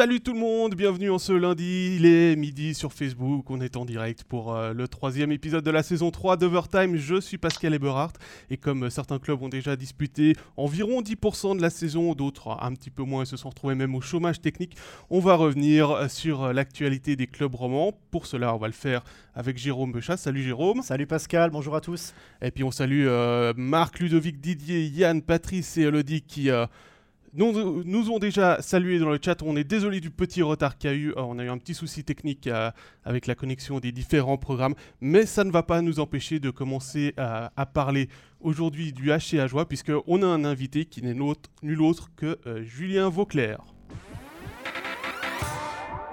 Salut tout le monde, bienvenue en ce lundi, il est midi sur Facebook, on est en direct pour euh, le troisième épisode de la saison 3 d'Overtime, je suis Pascal Eberhardt et comme certains clubs ont déjà disputé environ 10% de la saison, d'autres un petit peu moins et se sont retrouvés même au chômage technique, on va revenir sur l'actualité des clubs romans, pour cela on va le faire avec Jérôme Bechat, salut Jérôme. Salut Pascal, bonjour à tous. Et puis on salue euh, Marc, Ludovic, Didier, Yann, Patrice et Elodie qui... Nous, nous ont déjà salué dans le chat. On est désolé du petit retard qu'il y a eu. Euh, on a eu un petit souci technique euh, avec la connexion des différents programmes. Mais ça ne va pas nous empêcher de commencer à, parler aujourd'hui du HCA Joie, puisqu'on a un invité qui n'est nul autre que euh, Julien Vauclair.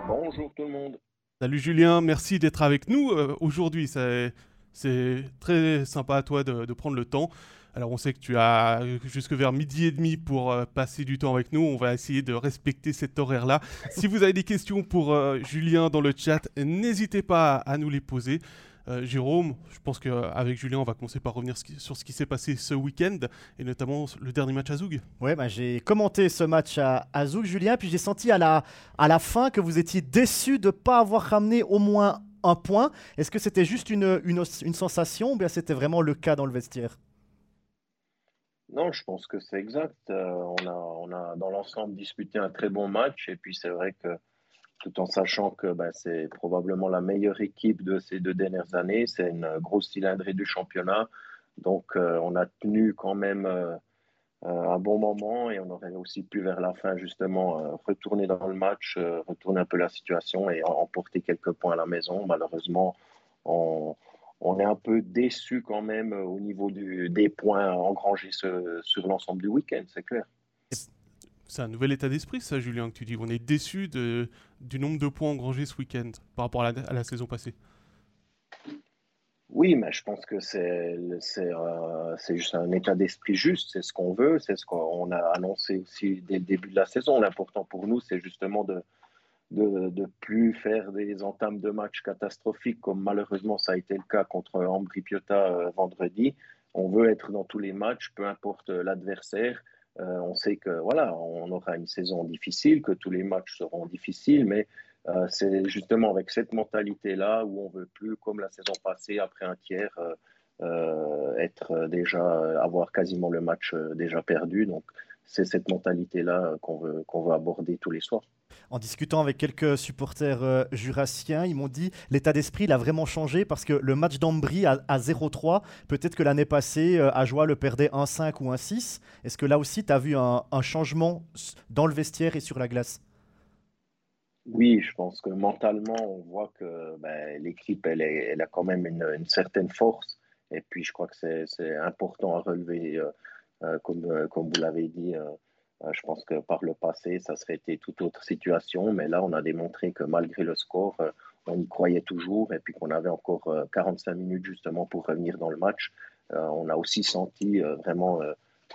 Bonjour tout le monde. Salut Julien, merci d'être avec nous aujourd'hui. C'est très sympa à toi de prendre le temps. Alors on sait que tu as jusque vers midi et demi pour euh, passer du temps avec nous. On va essayer de respecter cet horaire-là. si vous avez des questions pour euh, Julien dans le chat, n'hésitez pas à nous les poser. Euh, Jérôme, je pense qu'avec Julien, on va commencer par revenir sur ce qui s'est passé ce week-end, et notamment le dernier match à Zoug. Ouais, bah, j'ai commenté ce match à, à Zoug, Julien, puis j'ai senti à la, à la fin que vous étiez déçu de ne pas avoir ramené au moins un point. Est-ce que c'était juste une, une, une sensation, ou bien c'était vraiment le cas dans le vestiaire? Non, je pense que c'est exact. Euh, on, a, on a dans l'ensemble disputé un très bon match et puis c'est vrai que tout en sachant que ben, c'est probablement la meilleure équipe de ces deux dernières années, c'est une grosse cylindrée du championnat. Donc euh, on a tenu quand même euh, un bon moment et on aurait aussi pu vers la fin justement retourner dans le match, retourner un peu la situation et emporter quelques points à la maison. Malheureusement, on on est un peu déçu quand même euh, au niveau des points engrangés sur l'ensemble du week-end, c'est clair. C'est un nouvel état d'esprit, ça, Julien, que tu dis. On est déçu de, du nombre de points engrangés ce week-end par rapport à la, saison passée. Oui, mais je pense que c'est euh, juste un état d'esprit juste. C'est ce qu'on veut, c'est ce qu'on a annoncé aussi dès le début de la saison. L'important pour nous, c'est justement de, de plus faire des entames de matchs catastrophiques comme malheureusement ça a été le cas contre Ambri Piotta euh, vendredi. On veut être dans tous les matchs, peu importe l'adversaire. Euh, on sait que voilà, on aura une saison difficile, que tous les matchs seront difficiles, mais euh, c'est justement avec cette mentalité-là où on veut plus, comme la saison passée, après un tiers, être déjà avoir quasiment le match déjà perdu. Donc c'est cette mentalité-là qu'on veut qu'on veut aborder tous les soirs. En discutant avec quelques supporters euh, jurassiens, ils m'ont dit l'état d'esprit il a vraiment changé parce que le match d'Ambry à, 0-3, peut-être que l'année passée, euh, Ajoie le perdait 1-5 ou 1-6. Est-ce que là aussi, tu as vu un, changement dans le vestiaire et sur la glace? Oui, je pense que mentalement, on voit que ben, l'équipe, elle, a quand même une, certaine force. Et puis, je crois que c'est important à relever, euh, comme, comme vous l'avez dit, euh, je pense que par le passé, ça serait été toute autre situation, mais là, on a démontré que malgré le score, euh, on y croyait toujours et puis qu'on avait encore 45 euh, minutes justement pour revenir dans le match. on a aussi senti vraiment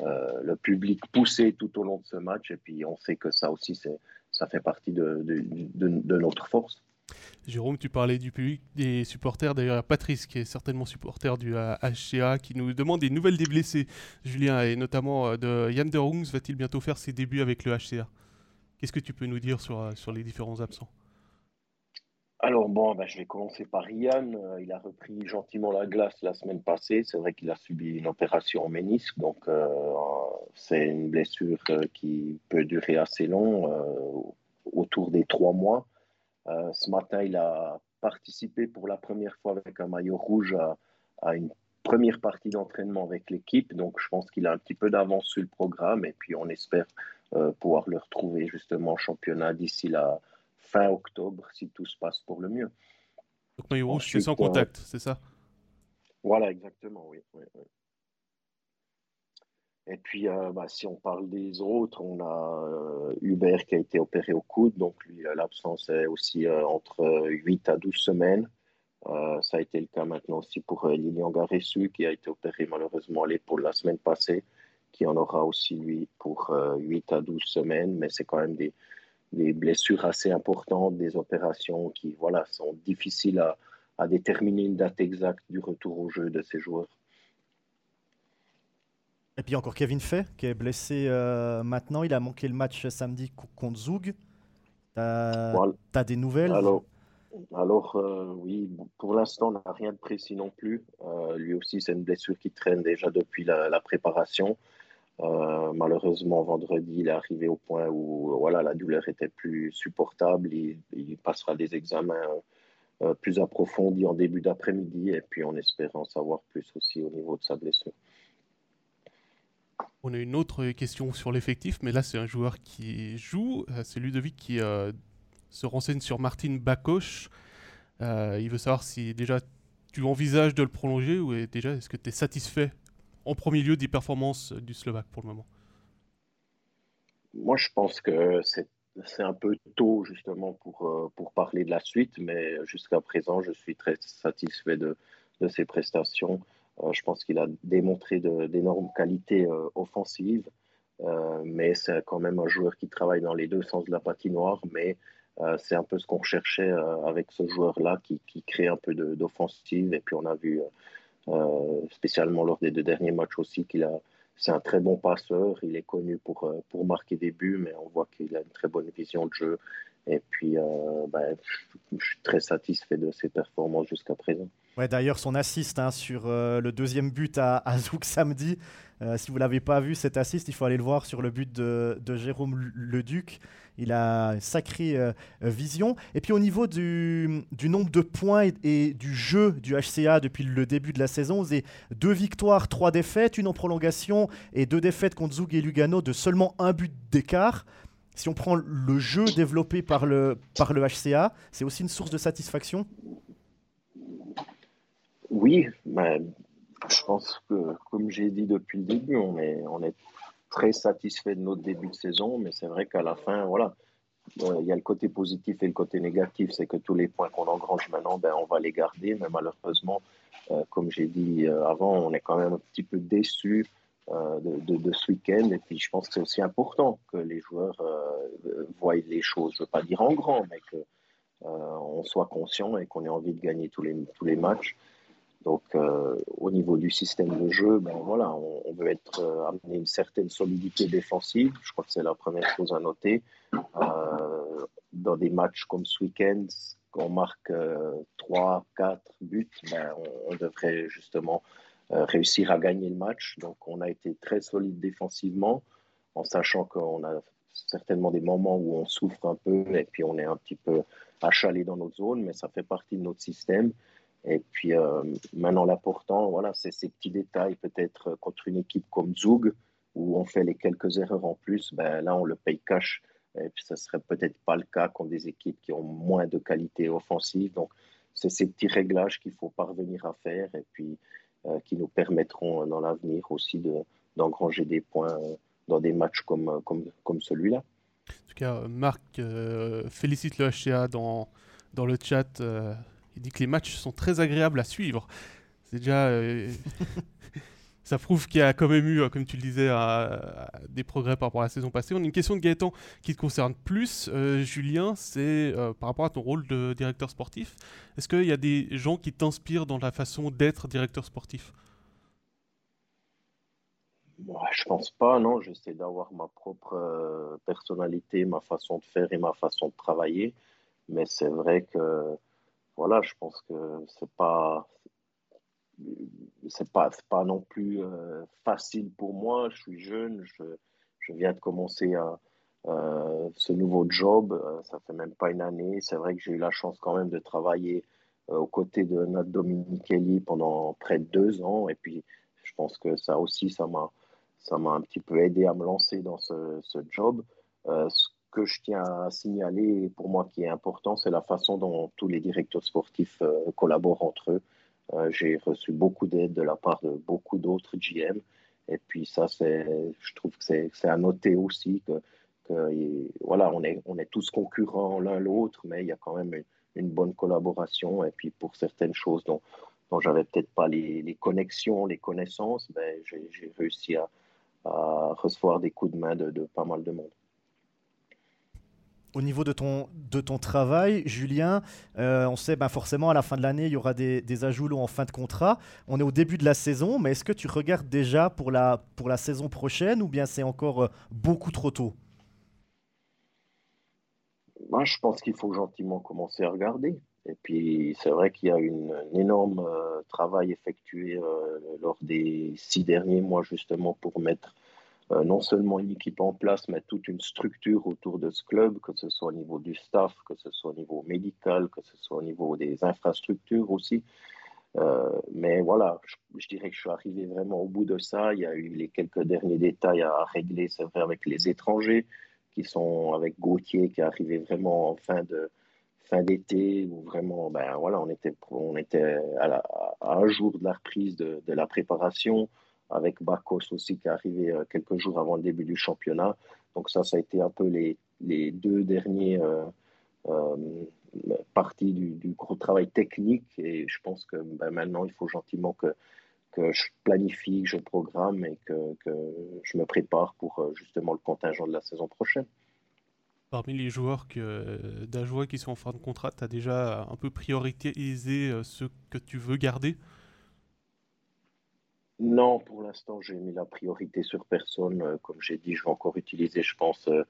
le public pousser tout au long de ce match et puis on sait que ça aussi, ça fait partie de notre force. Jérôme, tu parlais du public, des supporters. D'ailleurs, Patrice, qui est certainement supporter du HCA, qui nous demande des nouvelles des blessés, Julien, et notamment euh, de Yann Derungs, va-t-il bientôt faire ses débuts avec le HCA Qu'est-ce que tu peux nous dire sur, euh, sur les différents absents? Alors bon, ben, je vais commencer par Yann. Euh, il a repris gentiment la glace la semaine passée. C'est vrai qu'il a subi une opération en ménisque, donc c'est une blessure qui peut durer assez long, autour des trois mois. Euh, ce matin, il a participé pour la première fois avec un maillot rouge à, une première partie d'entraînement avec l'équipe. Donc, je pense qu'il a un petit peu d'avance sur le programme. Et puis, on espère euh, pouvoir le retrouver justement en championnat d'ici la fin octobre, si tout se passe pour le mieux. Donc, maillot rouge, c'est sans contact, c'est ça? Voilà, exactement, oui. oui, oui. Et puis, euh, bah, si on parle des autres, on a euh, Hubert qui a été opéré au coude, donc lui, euh, l'absence est aussi entre 8 à 12 semaines. ça a été le cas maintenant aussi pour Lilian Garessu qui a été opéré malheureusement à l'épaule la semaine passée, qui en aura aussi lui pour 8 à 12 semaines, mais c'est quand même des, blessures assez importantes, des opérations qui voilà, sont difficiles à déterminer une date exacte du retour au jeu de ces joueurs. Et puis encore Kevin Fay qui est blessé euh, maintenant. Il a manqué le match samedi contre Zoug. Tu as, des nouvelles? Alors, alors oui, pour l'instant, on n'a rien de précis non plus. lui aussi, c'est une blessure qui traîne déjà depuis la, préparation. malheureusement, vendredi, il est arrivé au point où voilà, la douleur était plus supportable. Il, il passera des examens euh, plus approfondie en début d'après-midi et puis en espérant savoir plus aussi au niveau de sa blessure. On a une autre question sur l'effectif, mais là c'est un joueur qui joue, euh, c'est Ludovic qui euh, se renseigne sur Martin Bakoche. il veut savoir si déjà tu envisages de le prolonger ou déjà est-ce que tu es satisfait en premier lieu des performances du Slovaque pour le moment? Moi je pense que c'est un peu tôt justement pour, euh, parler de la suite, mais jusqu'à présent, je suis très satisfait de ses prestations. Euh, je pense qu'il a démontré d'énormes qualités euh, offensives, mais c'est quand même un joueur qui travaille dans les deux sens de la patinoire, mais c'est un peu ce qu'on recherchait avec ce joueur-là qui, crée un peu d'offensive. Et puis on a vu, spécialement lors des deux derniers matchs aussi, qu'il a c'est un très bon passeur. Il est connu pour, euh, pour marquer des buts, mais on voit qu'il a une très bonne vision de jeu. Et puis, euh, ben, je suis très satisfait de ses performances jusqu'à présent. Ouais, D'ailleurs, son assist hein, sur euh, le deuxième but à, à Zouk samedi, si vous ne l'avez pas vu, cet assist, il faut aller le voir sur le but de, de Jérôme Leduc. Il a une sacrée euh, vision. Et puis au niveau du, nombre de points et, du jeu du HCA depuis le début de la saison, c'est deux victoires, trois défaites, une en prolongation et deux défaites contre Zug et Lugano de seulement un but d'écart. Si on prend le jeu développé par le, par le HCA, c'est aussi une source de satisfaction Oui, mais je pense que, comme j'ai dit depuis le début, on est, on est très satisfait de notre début de saison, mais c'est vrai qu'à la fin, voilà, euh, il y a le côté positif et le côté négatif, c'est que tous les points qu'on engrange maintenant, ben, on va les garder, mais malheureusement, euh, comme j'ai dit euh, avant, on est quand même un petit peu déçu de, de, ce week-end. Et puis, je pense que c'est aussi important que les joueurs voient les choses, je ne veux pas dire en grand, mais qu'on soit conscient et qu'on ait envie de gagner tous les, tous les matchs. Donc, euh, au niveau du système de jeu, ben voilà, on, veut être euh, amener une certaine solidité défensive. Je crois que c'est la première chose à noter. Euh, dans des matchs comme ce week-end, quand on marque 3, 4 buts, ben, on, devrait justement réussir à gagner le match. Donc, on a été très solide défensivement, en sachant qu'on a certainement des moments où on souffre un peu et puis on est un petit peu achalé dans notre zone, mais ça fait partie de notre système. Et puis euh, maintenant, l'important, voilà, c'est ces petits détails. Peut-être contre une équipe comme Zug, où on fait les quelques erreurs en plus, ben, là, on le paye cash. Et puis, ça serait peut-être pas le cas contre des équipes qui ont moins de qualité offensive. Donc, c'est ces petits réglages qu'il faut parvenir à faire et puis euh, qui nous permettront dans l'avenir aussi de, d'engranger des points dans des matchs comme, comme, comme celui-là. En tout cas, Marc euh, félicite le HCA dans, dans le chat. Il dit que les matchs sont très agréables à suivre. C'est déjà. Euh, ça prouve qu'il y a quand même eu, euh, comme tu le disais, des progrès par rapport à la saison passée. On a une question de Gaëtan qui te concerne plus, euh, Julien, c'est par rapport à ton rôle de directeur sportif. Est-ce qu'il y a des gens qui t'inspirent dans la façon d'être directeur sportif? Moi, Je pense pas, non. J'essaie d'avoir ma propre personnalité, ma façon de faire et ma façon de travailler. Mais c'est vrai que voilà, je pense que c'est pas c'est pas pas non plus euh, facile pour moi. Je suis jeune, je, je viens de commencer euh, ce nouveau job. Euh, ça fait même pas une année. C'est vrai que j'ai eu la chance quand même de travailler aux côtés de Nat Dominichelli pendant près de deux ans. Et puis, je pense que ça aussi, ça m'a ça m'a un petit peu aidé à me lancer dans ce, ce job que je tiens à signaler, pour moi qui est important, c'est la façon dont tous les directeurs sportifs euh, collaborent entre eux. Euh, j'ai reçu beaucoup d'aide de la part de beaucoup d'autres GM. Et puis ça, c'est, je trouve que c'est, à noter aussi que, voilà, on est, on est tous concurrents l'un l'autre, mais il y a quand même une, bonne collaboration. Et puis pour certaines choses dont, dont j'avais peut-être pas les, connexions, les connaissances, ben, j'ai, réussi à, recevoir des coups de main de pas mal de monde au niveau de ton, de ton travail, Julien, euh, on sait ben forcément à la fin de l'année, il y aura des, des ajouts en fin de contrat. On est au début de la saison, mais est-ce que tu regardes déjà pour la, pour la saison prochaine ou bien c'est encore euh, beaucoup trop tôt? Moi, je pense qu'il faut gentiment commencer à regarder. Et puis, c'est vrai qu'il y a une, un énorme euh, travail effectué lors des six derniers mois, justement, pour mettre non seulement une équipe en place, mais toute une structure autour de ce club, que ce soit au niveau du staff, que ce soit au niveau médical, que ce soit au niveau des infrastructures aussi. mais voilà, je, je, dirais que je suis arrivé vraiment au bout de ça. Il y a eu les quelques derniers détails à régler, c'est vrai, avec les étrangers, qui sont avec Gauthier, qui est arrivé vraiment en fin de fin d'été où vraiment, ben voilà, on était, on était à, un jour de la reprise de, la préparation, avec Bakos aussi qui est arrivé euh, quelques jours avant le début du championnat. Donc ça, ça a été un peu les, deux derniers euh, euh, parties du, gros travail technique. Et je pense que ben, maintenant, il faut gentiment que, je planifie, que je programme et que, je me prépare pour justement le contingent de la saison prochaine. Parmi les joueurs que, d'Ajoie qui sont en fin de contrat, tu as déjà un peu prioritisé ceux que tu veux garder? Non, pour l'instant, j'ai mis la priorité sur personne. Euh, comme j'ai dit, je vais encore utiliser, je pense, euh,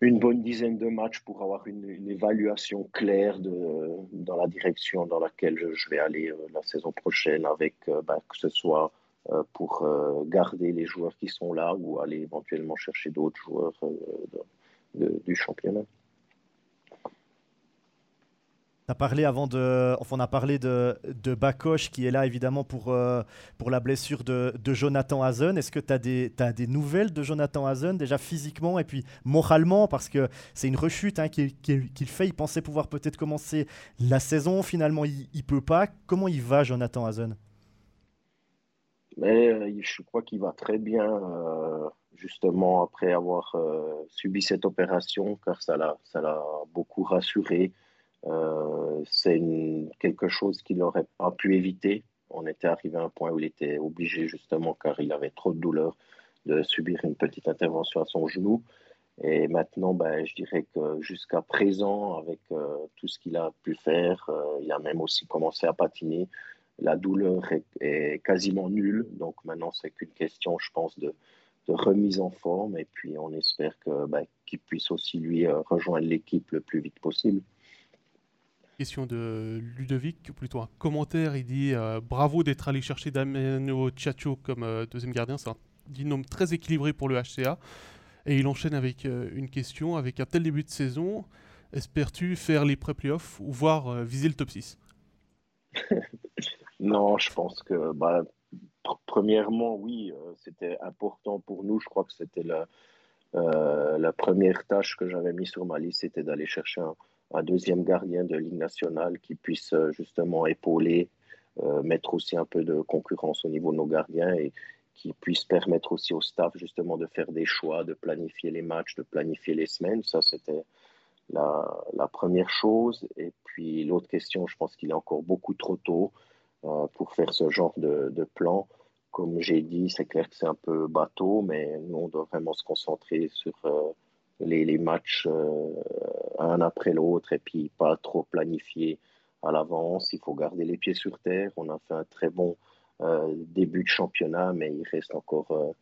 une bonne dizaine de matchs pour avoir une, évaluation claire dans la direction dans laquelle je, vais aller la saison prochaine, avec ben, que ce soit pour garder les joueurs qui sont là ou aller éventuellement chercher d'autres joueurs du championnat. Parlé avant de, on a parlé de, de qui est là évidemment pour, euh, pour la blessure de, Jonathan Hazen. Est-ce que tu as des, as des nouvelles de Jonathan Hazen déjà physiquement et puis moralement? Parce que c'est une rechute hein, qu'il fait. Il pensait pouvoir peut-être commencer la saison. Finalement, il, ne peut pas. Comment il va Jonathan Hazen? Mais euh, je crois qu'il va très bien. Euh, justement après avoir subi cette opération, car ça l'a beaucoup rassuré. Euh, c'est quelque chose qu'il n'aurait pas pu éviter. On était arrivé à un point où il était obligé, justement, car il avait trop de douleur, de subir une petite intervention à son genou. Et maintenant, ben, je dirais que jusqu'à présent, avec euh, tout ce qu'il a pu faire, il a même aussi commencé à patiner. La douleur est, quasiment nulle. Donc maintenant, c'est qu'une question, je pense, de, remise en forme et puis on espère bah, qu'il puisse aussi lui euh, rejoindre l'équipe le plus vite possible. Question de Ludovic, plutôt un commentaire. Il dit euh, bravo d'être allé chercher Damiano Ciaccio comme euh, deuxième gardien. C'est un binôme très équilibré pour le HCA. Et il enchaîne avec une question avec un tel début de saison, espères-tu faire les pré-playoffs ou voir viser le top 6 Non, je pense que bah, Premièrement, oui, euh, c'était important pour nous. Je crois que c'était la, euh, la première tâche que j'avais mise sur ma liste, c'était d'aller chercher un, deuxième gardien de Ligue nationale qui puisse euh, justement épauler, mettre aussi un peu de concurrence au niveau de nos gardiens et qui puisse permettre aussi au staff justement de faire des choix, de planifier les matchs, de planifier les semaines. Ça, c'était la, première chose. Et puis l'autre question, je pense qu'il est encore beaucoup trop tôt pour faire ce genre de, plan comme j'ai dit, c'est clair que c'est un peu bateau, mais nous, on doit vraiment se concentrer sur euh, les, les, matchs euh, un après l'autre et puis pas trop planifier à l'avance. Il faut garder les pieds sur terre. On a fait un très bon euh, début de championnat, mais il reste encore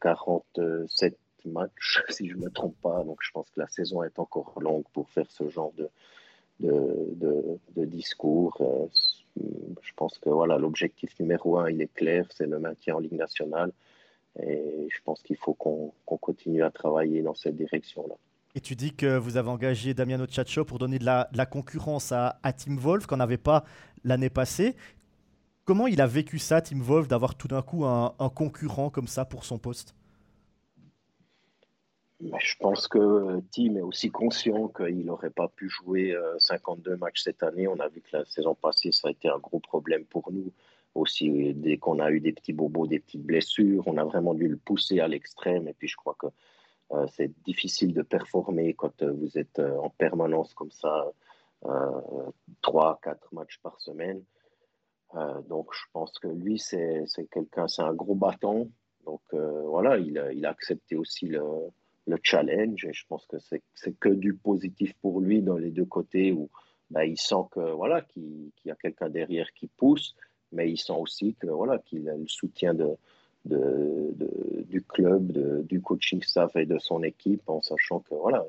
47 matchs, si je ne me trompe pas. Donc je pense que la saison est encore longue pour faire ce genre de, de, de, de discours je pense que voilà, l'objectif numéro un, il est clair, c'est le maintien en Ligue nationale. Et je pense qu'il faut qu'on continue à travailler dans cette direction-là. Et tu dis que vous avez engagé Damiano Ciaccio pour donner de la, la concurrence à, à, Team Wolf, qu'on n'avait pas l'année passée. Comment il a vécu ça, Team Wolf, d'avoir tout d'un coup un, un concurrent comme ça pour son poste? Je pense que Tim est aussi conscient qu'il n'aurait pas pu jouer 52 euh, matchs cette année. On a vu que la saison passée, ça a été un gros problème pour nous. Aussi, dès qu'on a eu des petits bobos, des petites blessures, on a vraiment dû le pousser à l'extrême. Et puis, je crois que euh, c'est difficile de performer quand euh, vous êtes en permanence comme ça, trois, quatre matchs par semaine. donc, je pense que lui, c'est quelqu'un, c'est un gros bâton. Donc, voilà, il il a accepté aussi le le challenge. Et je pense que c'est que du positif pour lui dans les deux côtés où bah, il sent que voilà qu'il y a quelqu'un derrière qui pousse, mais il sent aussi que voilà qu'il a le soutien de, de, du club, du coaching staff et de son équipe, en sachant que voilà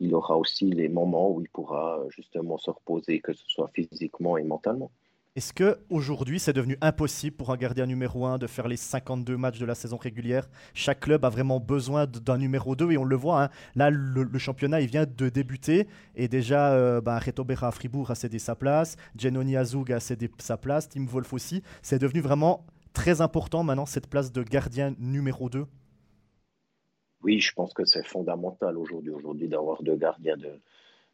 il aura aussi les moments où il pourra justement se reposer, que ce soit physiquement et mentalement. Est-ce que aujourd'hui c'est devenu impossible pour un gardien numéro 1 de faire les 52 matchs de la saison régulière? Chaque club a vraiment besoin d'un numéro 2 et on le voit. Hein. Là, le, championnat il vient de débuter et déjà euh, bah, Reto Berra à Fribourg a cédé sa place, Genoni Azug a cédé sa place, Tim Wolf aussi. C'est devenu vraiment très important maintenant cette place de gardien numéro 2 Oui, je pense que c'est fondamental aujourd'hui aujourd'hui d'avoir deux gardiens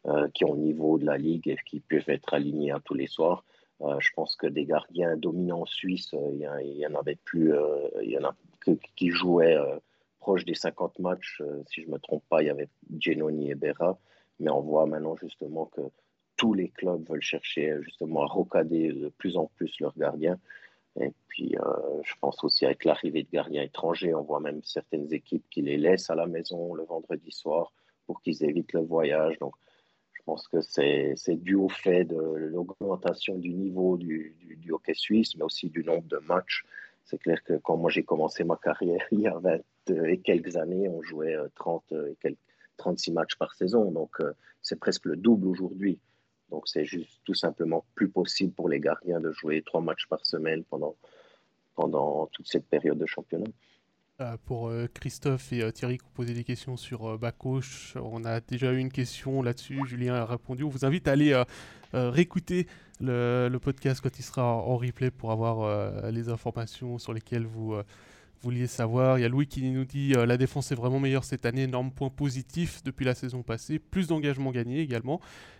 euh, qui ont le niveau de la ligue et qui peuvent être alignés à tous les soirs. Euh, je pense que des gardiens dominants en Suisse, euh, il y, en avait plus, euh, il y en a qui jouaient proche des 50 matchs. si je ne me trompe pas, il y avait Genoni et Berra. Mais on voit maintenant justement que tous les clubs veulent chercher justement à rocader de plus en plus leurs gardiens. Et puis, je pense aussi avec l'arrivée de gardiens étrangers, on voit même certaines équipes qui les laissent à la maison le vendredi soir pour qu'ils évitent le voyage. Donc, pense que c'est dû au fait de l'augmentation du niveau du, hockey suisse, mais aussi du nombre de matchs. C'est clair que quand moi j'ai commencé ma carrière il y a 20 et quelques années, on jouait 30 euh, et quelques, 36 matchs par saison. Donc euh, c'est presque le double aujourd'hui. Donc c'est juste tout simplement plus possible pour les gardiens de jouer trois matchs par semaine pendant toute cette période de championnat. Euh, pour euh, Christophe et euh, Thierry qui ont posé des questions sur Bacoche, on a déjà eu une question là-dessus. Julien a répondu. On vous invite à aller réécouter le, podcast quand il sera en replay pour avoir les informations sur lesquelles vous vouliez savoir. Il y a Louis qui nous dit euh, la défense est vraiment meilleure cette année, énorme point positif depuis la saison passée, plus d'engagement gagné également.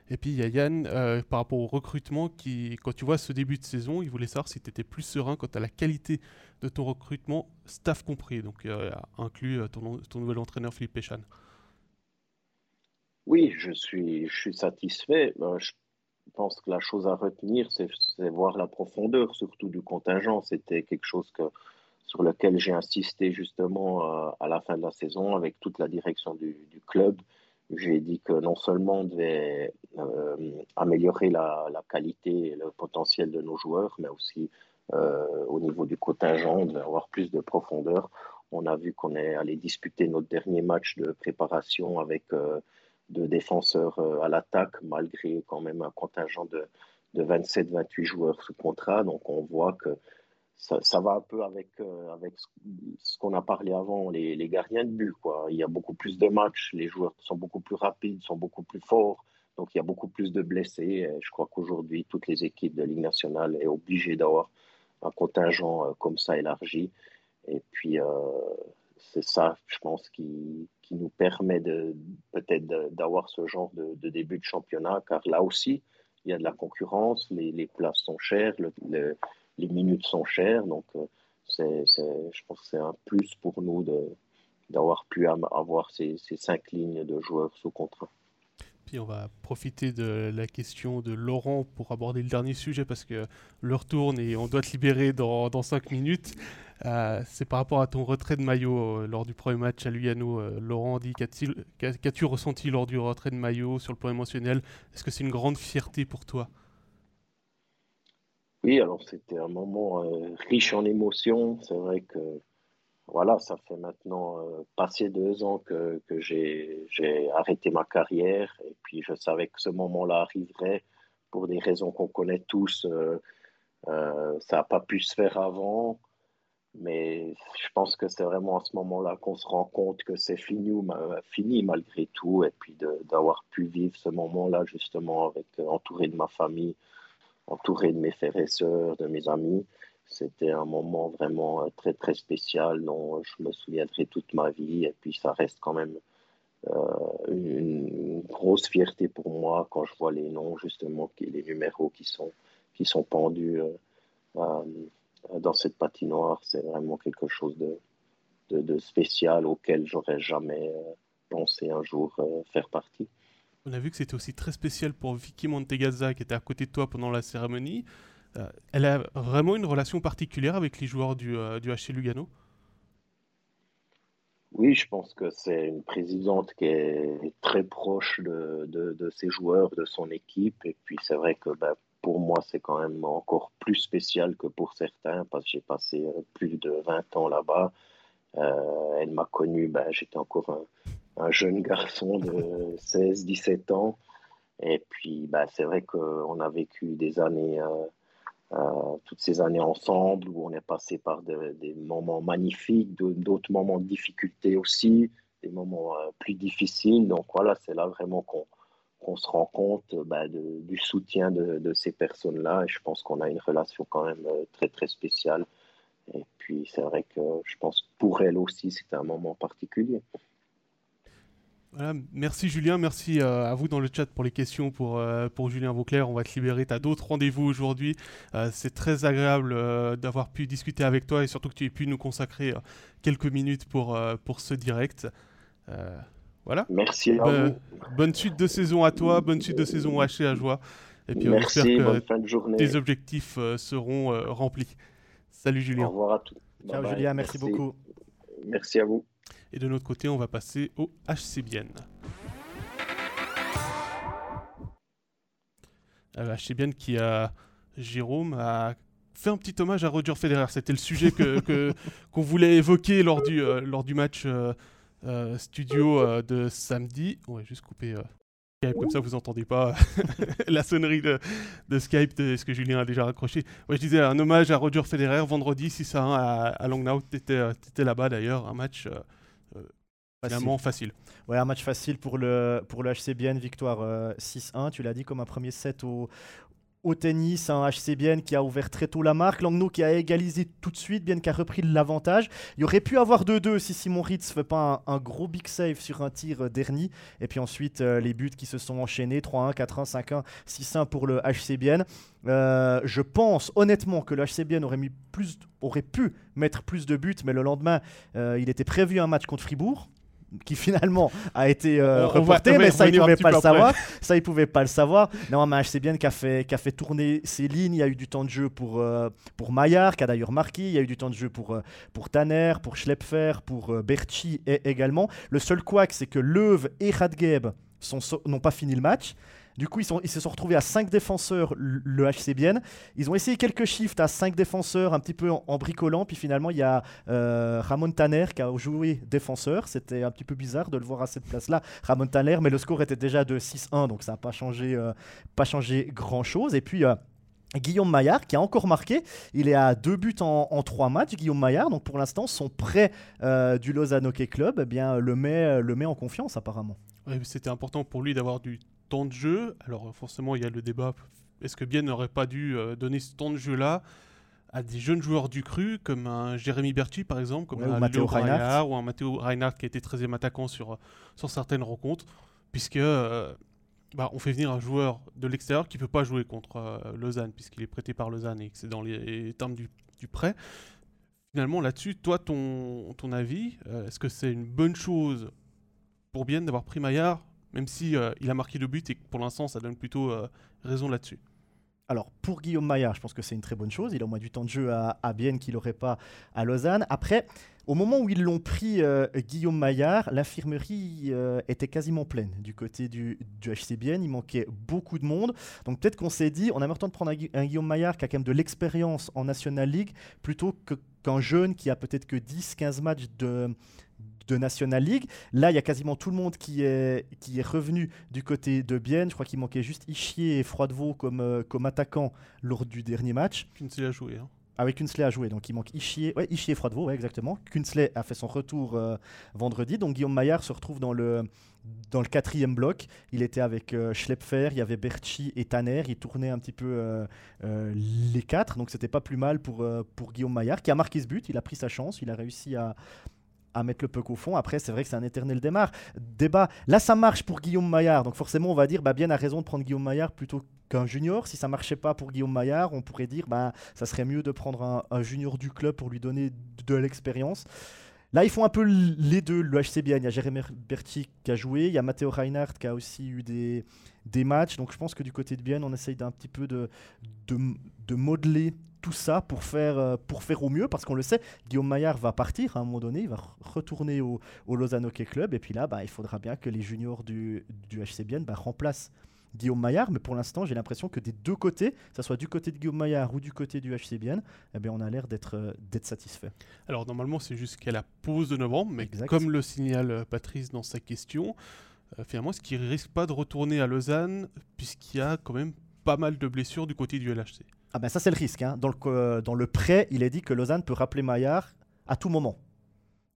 Et puis il y a Yann euh, par rapport au recrutement qui, quand tu vois ce début de saison, il voulait savoir si tu étais plus serein quant à la qualité de ton recrutement, staff compris, donc euh, inclus ton, ton, nouvel entraîneur Philippe Péchan. Oui, je suis, je suis satisfait. je pense que la chose à retenir, c'est voir la profondeur, surtout du contingent. C'était quelque chose que sur lequel j'ai insisté justement euh, à la fin de la saison avec toute la direction du, club. J'ai dit que non seulement on devait euh, améliorer la, qualité et le potentiel de nos joueurs, mais aussi euh, au niveau du contingent, on devait avoir plus de profondeur. On a vu qu'on est allé disputer notre dernier match de préparation avec deux défenseurs à l'attaque, malgré quand même un contingent de, de 27-28 joueurs sous contrat. Donc on voit que ça, va un peu avec, euh, ce qu'on a parlé avant, les, gardiens de but. Il y a beaucoup plus de matchs, les joueurs sont beaucoup plus rapides, sont beaucoup plus forts, donc il y a beaucoup plus de blessés. je crois qu'aujourd'hui, toutes les équipes de Ligue nationale sont obligées d'avoir un contingent euh, comme ça élargi. Et puis, euh, c'est ça, je pense, qui, nous permet peut-être d'avoir ce genre de, début de championnat, car là aussi, il y a de la concurrence, les, places sont chères, les minutes sont chères. Donc, euh, je pense que c'est un plus pour nous d'avoir pu avoir ces, cinq lignes de joueurs sous contrat. Puis on va profiter de la question de Laurent pour aborder le dernier sujet parce que l'heure tourne et on doit te libérer dans, dans cinq minutes. Euh, c'est par rapport à ton retrait de maillot euh, lors du premier match à Lugano. Laurent dit qu'as-tu ressenti lors du retrait de maillot sur le plan émotionnel? Est-ce que c'est une grande fierté pour toi? Oui, alors c'était un moment euh, riche en émotions. C'est vrai que voilà, ça fait maintenant euh, passer deux ans que, que j'ai arrêté ma carrière et puis je savais que ce moment-là arriverait pour des raisons qu'on connaît tous. Euh, ça n'a pas pu se faire avant, mais je pense que c'est vraiment à ce moment-là qu'on se rend compte que c'est fini, fini malgré tout et puis d'avoir pu vivre ce moment-là justement avec entouré de ma famille entouré de mes frères et sœurs, de mes amis. C'était un moment vraiment euh, très très spécial dont je me souviendrai toute ma vie et puis ça reste quand même euh, une, grosse fierté pour moi quand je vois les noms justement, les numéros qui sont, qui sont pendus euh, dans cette patinoire. C'est vraiment quelque chose de, de, spécial auquel j'aurais jamais pensé un jour faire partie. On a vu que c'était aussi très spécial pour Vicky Montegazza qui était à côté de toi pendant la cérémonie. Euh, elle a vraiment une relation particulière avec les joueurs du, euh, du HC Lugano? Oui, je pense que c'est une présidente qui est très proche de, de, ses joueurs, de son équipe. Et puis c'est vrai que ben, pour moi, c'est quand même encore plus spécial que pour certains parce que j'ai passé euh, plus de 20 ans là-bas. elle m'a connu, ben, j'étais encore un, un jeune garçon de 16-17 ans. Et puis, bah, c'est vrai qu'on a vécu des années, euh, euh, toutes ces années ensemble, où on est passé par des moments magnifiques, d'autres moments de difficulté aussi, des moments euh, plus difficiles. Donc voilà, c'est là vraiment qu'on se rend compte bah, du soutien de, de ces personnes-là. Et je pense qu'on a une relation quand même très, très spéciale. Et puis, c'est vrai que je pense pour elle aussi, c'était un moment particulier merci Julien, merci euh, à vous dans le chat pour les questions pour, euh, pour Julien Vauclair. On va te libérer, tu as d'autres rendez-vous aujourd'hui. Euh, c'est très agréable d'avoir pu discuter avec toi et surtout que tu aies pu nous consacrer quelques minutes pour, pour ce direct. voilà. Merci à vous. Bonne suite de saison à toi, bonne suite de saison à chez Joie. Et puis merci, on espère que tes objectifs seront remplis. Salut Julien. Au revoir à tous. Ciao Julien, merci beaucoup. Merci à vous. Et de notre côté, on va passer au HCBN. Euh, HCBN qui a. Jérôme a fait un petit hommage à Roger Federer. C'était le sujet que, qu'on voulait évoquer lors du, euh, lors du match euh, euh, studio de samedi. On va juste couper Skype, comme ça vous n'entendez pas la sonnerie de, de Skype de ce que Julien a déjà raccroché. Ouais, je disais un hommage à Roger Federer vendredi 6 à 1 à, à Longnaut. Tu étais, là-bas d'ailleurs, un match Facile. facile. Ouais, un match facile pour le, pour le HCBN, victoire 6-1. Euh, tu l'as dit, comme un premier set au, au tennis, un HCBN qui a ouvert très tôt la marque, Langnaud qui a égalisé tout de suite, bien qui a repris l'avantage. Il aurait pu avoir 2-2 si Simon Ritz fait pas un, gros big save sur un tir euh, dernier. Et puis ensuite, euh, les buts qui se sont enchaînés 3-1, 4-1, 5-1, 6-1 pour le HCBN. je pense honnêtement que le HCBN aurait, mis plus, aurait pu mettre plus de buts, mais le lendemain, il était prévu un match contre Fribourg qui finalement a été euh, reporté, mais ça, il ne pouvait pas le savoir. Ça, il pouvait pas le savoir. Non, mais c'est bien qui a, fait, a fait tourner ses lignes. Il y a eu du temps de jeu pour, euh, pour Maillard, qui a d'ailleurs marqué. Il y a eu du temps de jeu pour, euh, pour Tanner, pour Schlepfer, pour Berchi également. Le seul couac, c'est que Leuve et Radgeb n'ont pas fini le match. Du coup, ils, se sont retrouvés à 5 défenseurs, le HCBN. Ils ont essayé quelques shifts à 5 défenseurs, un petit peu en, bricolant. Puis finalement, il y a euh, Ramon Tanner qui a joué défenseur. C'était un petit peu bizarre de le voir à cette place-là, Ramon Tanner. Mais le score était déjà de 6-1, donc ça n'a pas changé, euh, changé grand-chose. Et puis. Euh, Guillaume Maillard qui a encore marqué, il est à deux buts en, en trois matchs. Guillaume Maillard, donc pour l'instant, son prêt du Lausanne Hockey Club, eh bien, le, met, le met en confiance apparemment. C'était important pour lui d'avoir du temps de jeu. Alors forcément, il y a le débat, est-ce que Bien n'aurait pas dû euh, donner ce temps de jeu-là à des jeunes joueurs du cru, comme un Jérémy Berti par exemple, comme un Matteo Reinhardt ou un Matteo Reinhardt qui a été 13e attaquant sur, sur certaines rencontres, puisque euh, bah, on fait venir un joueur de l'extérieur qui ne peut pas jouer contre euh, Lausanne, puisqu'il est prêté par Lausanne et que c'est dans les termes du, du prêt. Finalement, là-dessus, toi, ton, ton avis, est-ce que c'est une bonne chose pour Bien d'avoir pris Maillard même si euh, il a marqué le but et pour l'instant ça donne plutôt euh, raison là-dessus. Alors pour Guillaume Maillard, je pense que c'est une très bonne chose. Il a au moins du temps de jeu à, à Bienne qu'il n'aurait pas à Lausanne. Après, au moment où ils l'ont pris, euh, Guillaume Maillard, l'infirmerie était quasiment pleine du côté du, du HCBN. Il manquait beaucoup de monde. Donc peut-être qu'on s'est dit, on a temps de prendre un, Guillaume Maillard qui a quand même de l'expérience en National League plutôt qu'un jeune qui a peut-être que 10-15 matchs de, de National League. Là, il y a quasiment tout le monde qui est, qui est revenu du côté de Bienne. Je crois qu'il manquait juste Ischier et Froidevaux comme, euh, comme attaquant lors du dernier match. Kunsley a joué. Hein. Avec Kunsley a joué, donc il manque Ischier, ouais, Ischier et Froidevaux, ouais, exactement. Kunsley a fait son retour euh, vendredi, donc Guillaume Maillard se retrouve dans le, dans le quatrième bloc. Il était avec euh, Schlepfer, il y avait Berchi et Tanner. Il tournait un petit peu les quatre, donc c'était pas plus mal pour, pour Guillaume Maillard, qui a marqué ce but. Il a pris sa chance, il a réussi à, à mettre le puck au fond. Après, c'est vrai que c'est un éternel démarre. débat. Là, ça marche pour Guillaume Maillard. Donc forcément, on va dire, bah, bien a raison de prendre Guillaume Maillard plutôt qu'un junior. Si ça marchait pas pour Guillaume Maillard, on pourrait dire, bah, ça serait mieux de prendre un, junior du club pour lui donner de, l'expérience. Là, ils font un peu les deux, le HCBN. Il y a Jérémy Berti qui a joué, il y a Matteo Reinhardt qui a aussi eu des, des matchs. Donc je pense que du côté de Bienne, on essaye d'un petit peu de, de modeler tout ça pour faire, euh, pour faire au mieux, parce qu'on le sait, Guillaume Maillard va partir à un moment donné, il va retourner au, au Lausanne Hockey Club, et puis là, bah, il faudra bien que les juniors du, du HCBN bah, remplacent Guillaume Maillard, mais pour l'instant, j'ai l'impression que des deux côtés, que ce soit du côté de Guillaume Maillard ou du côté du HCBN, eh bien, on a l'air d'être euh, satisfait. Alors normalement, c'est jusqu'à la pause de novembre, mais Exact. comme le signale euh, Patrice dans sa question, euh, finalement, est-ce qu'il risque pas de retourner à Lausanne, puisqu'il y a quand même pas mal de blessures du côté du LHC Ah ben ça c'est le risque. hein. Dans, le, co- dans le prêt, il est dit que Lausanne peut rappeler Maillard à tout moment.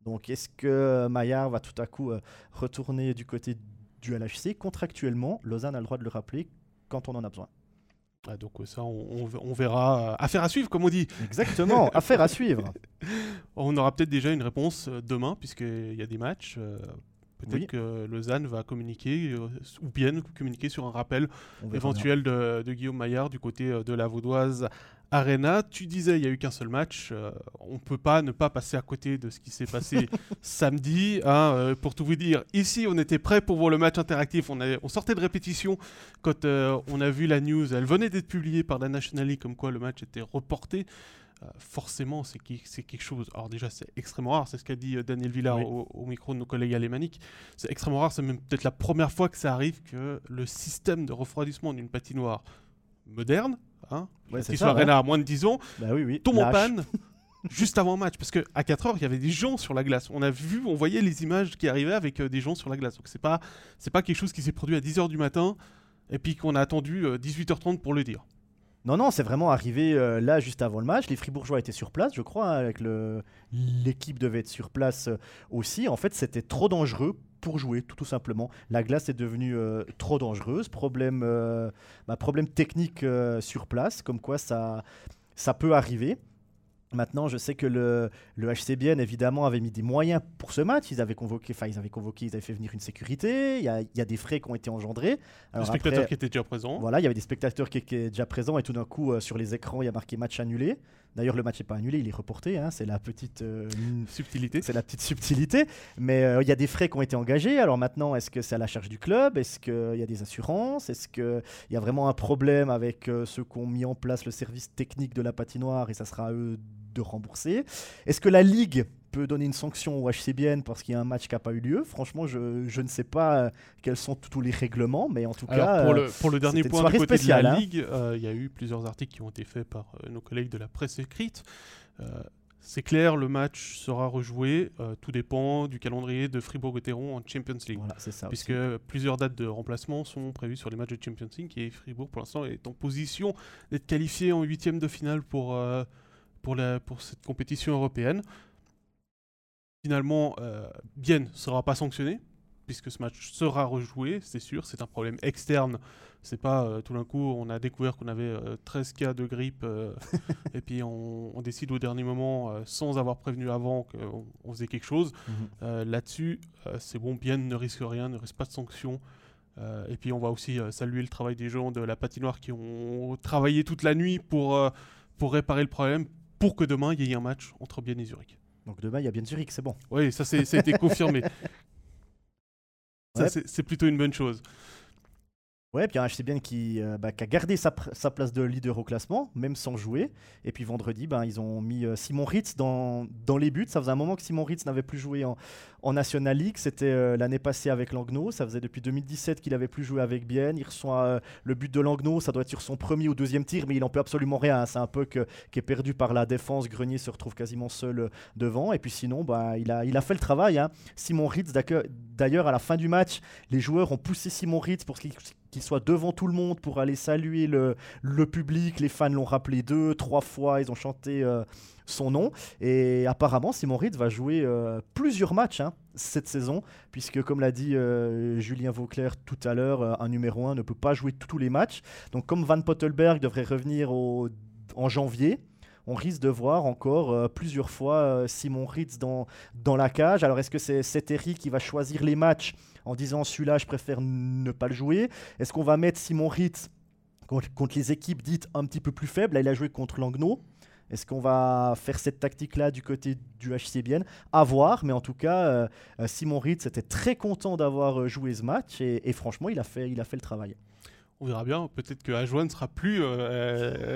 Donc est-ce que Maillard va tout à coup euh, retourner du côté du LHC Contractuellement, Lausanne a le droit de le rappeler quand on en a besoin. Ah, Donc euh, ça, on, on- verra. euh, Affaire à suivre, comme on dit. Exactement, affaire à suivre. On aura peut-être déjà une réponse euh, demain, puisqu'il y a des matchs. Peut-être Oui. que Lausanne va communiquer, euh, ou bien communiquer sur un rappel éventuel de, de Guillaume Maillard du côté euh, de la Vaudoise Arena. Tu disais, il n'y a eu qu'un seul match. euh, on ne peut pas ne pas passer à côté de ce qui s'est passé samedi. hein, euh, pour tout vous dire, ici, on était prêt pour voir le match interactif. On, avait- on sortait de répétition quand on a vu la news. Elle venait d'être publiée par la National League comme quoi le match était reporté. Euh, forcément, c'est quelque chose. Alors, déjà, c'est extrêmement rare. C'est ce qu'a dit euh, Daniel Villard Oui. au, au micro de nos collègues alémaniques. C'est extrêmement rare. C'est même peut-être la première fois que ça arrive que le système de refroidissement d'une patinoire moderne, hein, Ouais, qui soit ouais. À moins de 10 ans, Bah oui, oui. tombe en panne juste avant match. Parce qu'à 4 heures, il y avait des gens sur la glace. On a vu, on voyait les images qui arrivaient avec euh, des gens sur la glace. Donc, c'est pas, c'est pas quelque chose qui s'est produit à 10 heures du matin et puis qu'on a attendu euh, 18h30 pour le dire. Non, non, c'est vraiment arrivé euh, là juste avant le match. Les Fribourgeois étaient sur place, je crois, avec le l'équipe devait être sur place euh, aussi. En fait, c'était trop dangereux pour jouer, tout, tout simplement. La glace est devenue euh, trop dangereuse. Problème, bah, technique sur place, comme quoi ça peut arriver. Maintenant, je sais que le, le HCBN, évidemment, avait mis des moyens pour ce match. Ils avaient convoqué, enfin, ils avaient convoqué, ils avaient fait venir une sécurité. Il y a, il y a des frais qui ont été engendrés. Alors spectateur après- qui était déjà présent. voilà, il y avait des spectateurs qui étaient déjà présents et tout d'un coup, euh, sur les écrans, il y a marqué match annulé. D'ailleurs, le match n'est pas annulé, il est reporté. hein, c'est la petite. euh, Subtilité. c'est la petite subtilité, mais euh, il y a des frais qui ont été engagés. Alors maintenant, est-ce que c'est à la charge du club? Est-ce qu'il y a des assurances? Est-ce qu'il y a vraiment un problème avec ceux qui ont mis en place le service technique de la patinoire et ça sera à eux de rembourser Est-ce que la Ligue peut donner une sanction au HCBN parce qu'il y a un match qui n'a pas eu lieu? Franchement, je, je ne sais pas euh, quels sont tous les règlements, mais en tout Alors, cas... pour, euh, le, pour le dernier point du soirée côté spéciale, de la hein. Ligue, euh, il y a eu plusieurs articles qui ont été faits par euh, nos collègues de la presse écrite. Euh, c'est clair, le match sera rejoué. euh, tout dépend du calendrier de Fribourg-Gotteron en Champions League. Voilà, c'est ça. puisque aussi. plusieurs dates de remplacement sont prévues sur les matchs de Champions League et Fribourg pour l'instant est en position d'être qualifié en huitième de finale pour, euh, pour, la, pour cette compétition européenne. Finalement, euh, Bienne ne sera pas sanctionné puisque ce match sera rejoué, c'est sûr, c'est un problème externe. C'est pas euh, tout d'un coup on a découvert qu'on avait euh, 13 cas de grippe euh, et puis on, on décide au dernier moment euh, sans avoir prévenu avant qu'on on faisait quelque chose. Mhm. Là-dessus, c'est bon, bien ne risque rien, ne risque pas de sanctions. Euh, et puis on va aussi euh, saluer le travail des gens de la patinoire qui ont travaillé toute la nuit pour, euh, pour réparer le problème, pour que demain il y ait un match entre Bienne et Zurich. Donc demain, il y a bien Zurich, c'est bon. Oui, ça, c'est- ça a été confirmé. Ouais. c'est plutôt une bonne chose. Ouais, puis un HCBN qui, euh, bah, qui a gardé sa, place de leader au classement, même sans jouer. Et puis vendredi, ben, ils ont mis euh, Simon Ritz dans, les buts. Ça faisait un moment que Simon Ritz n'avait plus joué en, National League. C'était euh, l'année passée avec Langnau. Ça faisait depuis 2017 qu'il avait plus joué avec Bienne. Il reçoit le but de Langnau. Ça doit être sur son premier ou deuxième tir, mais il en peut absolument rien. C'est un peu qui est perdu par la défense. Grenier se retrouve quasiment seul devant. Et puis sinon, bah, il, a, fait le travail. hein. Simon Ritz, d'ailleurs, à la fin du match, les joueurs ont poussé Simon Ritz pour qu'il qu'il soit devant tout le monde pour aller saluer le, public. Les fans l'ont rappelé deux, trois fois. Ils ont chanté euh, son nom. Et apparemment, Simon Ritz va jouer euh, plusieurs matchs hein, cette saison, puisque, comme l'a dit euh, Julien Vauclair tout à l'heure, un numéro 1 ne peut pas jouer tous les matchs. Donc, comme Van Pottelberg devrait revenir en janvier, on risque de voir encore plusieurs fois Simon Ritz dans, la cage. Alors, est-ce que c'est Eric qui va choisir les matchs en disant celui-là, je préfère ne pas le jouer Est-ce qu'on va mettre Simon Ritz contre, les équipes dites un petit peu plus faibles? Là, il a joué contre Langnau. Est-ce qu'on va faire cette tactique-là du côté du HCBN À voir, mais en tout cas, euh, euh, Simon Ritz était très content d'avoir euh, joué ce match et, franchement, il a, fait, il a fait le travail. On verra bien. Peut-être que Ajoie ne sera plus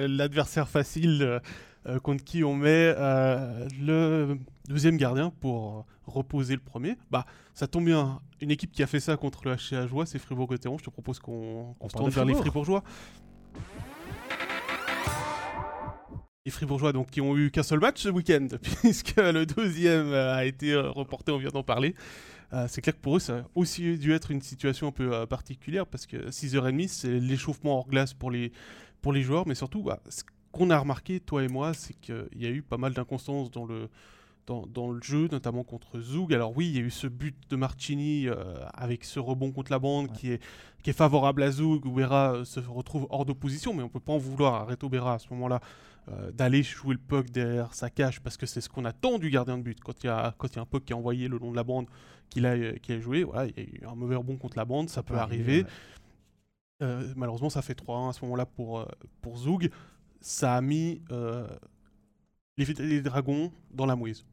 l'adversaire facile euh, contre qui on met euh, le deuxième gardien pour reposer le premier. Bah, ça tombe bien. Une équipe qui a fait ça contre le HCA Joie, c'est Fribourg-Gotteron. Je te propose qu'on se tourne vers les Fribourgeois. Les Fribourgeois donc, qui ont eu qu'un seul match ce week-end, puisque le deuxième a été reporté, on vient d'en parler. c'est clair que pour eux, ça a aussi dû être une situation un peu particulière, parce que 6h30, c'est l'échauffement hors glace pour les, pour les joueurs, mais surtout, bah, qu'on a remarqué, toi et moi, c'est qu'il y a eu pas mal d'inconstances dans le, dans, dans, le jeu, notamment contre Zoug. Alors oui, il y a eu ce but de Martini euh, avec ce rebond contre la bande qui, est, qui est favorable à Zoug, où Bera euh, se retrouve hors d'opposition, mais on peut pas en vouloir à Reto Bera à ce moment-là euh, d'aller jouer le puck derrière sa cage, parce que c'est ce qu'on attend du gardien de but. Quand il y a, quand il y a un puck qui est envoyé le long de la bande, qu'il a, joué, voilà, il y a eu un mauvais rebond contre la bande, ça, peut arriver. malheureusement, ça fait 3-1 à ce moment-là pour, pour ça a mis euh, les, dragons dans la mouise.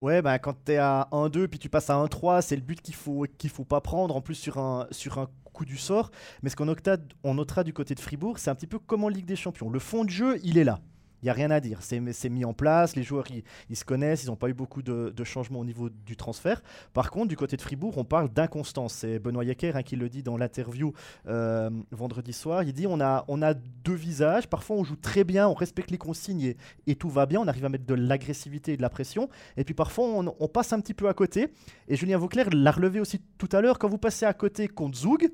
Ouais, bah, quand tu es à 1-2 puis tu passes à 1-3, c'est le but qu'il faut, qu'il faut pas prendre en plus sur un, sur un coup du sort. Mais ce qu'on on notera du côté de Fribourg, c'est un petit peu comme en Ligue des Champions. Le fond de jeu, il est là. Il n'y a rien à dire. C'est mis en place, les joueurs ils, se connaissent, ils n'ont pas eu beaucoup de, changements au niveau du transfert. Par contre, du côté de Fribourg, on parle d'inconstance. C'est Benoît Yecker hein, qui le dit dans l'interview euh, vendredi soir. Il dit on a, on a deux visages. Parfois, on joue très bien, on respecte les consignes et, tout va bien. On arrive à mettre de l'agressivité et de la pression. Et puis parfois, on, passe un petit peu à côté. Et Julien Vauclair l'a relevé aussi tout à l'heure. Quand vous passez à côté contre Zoug,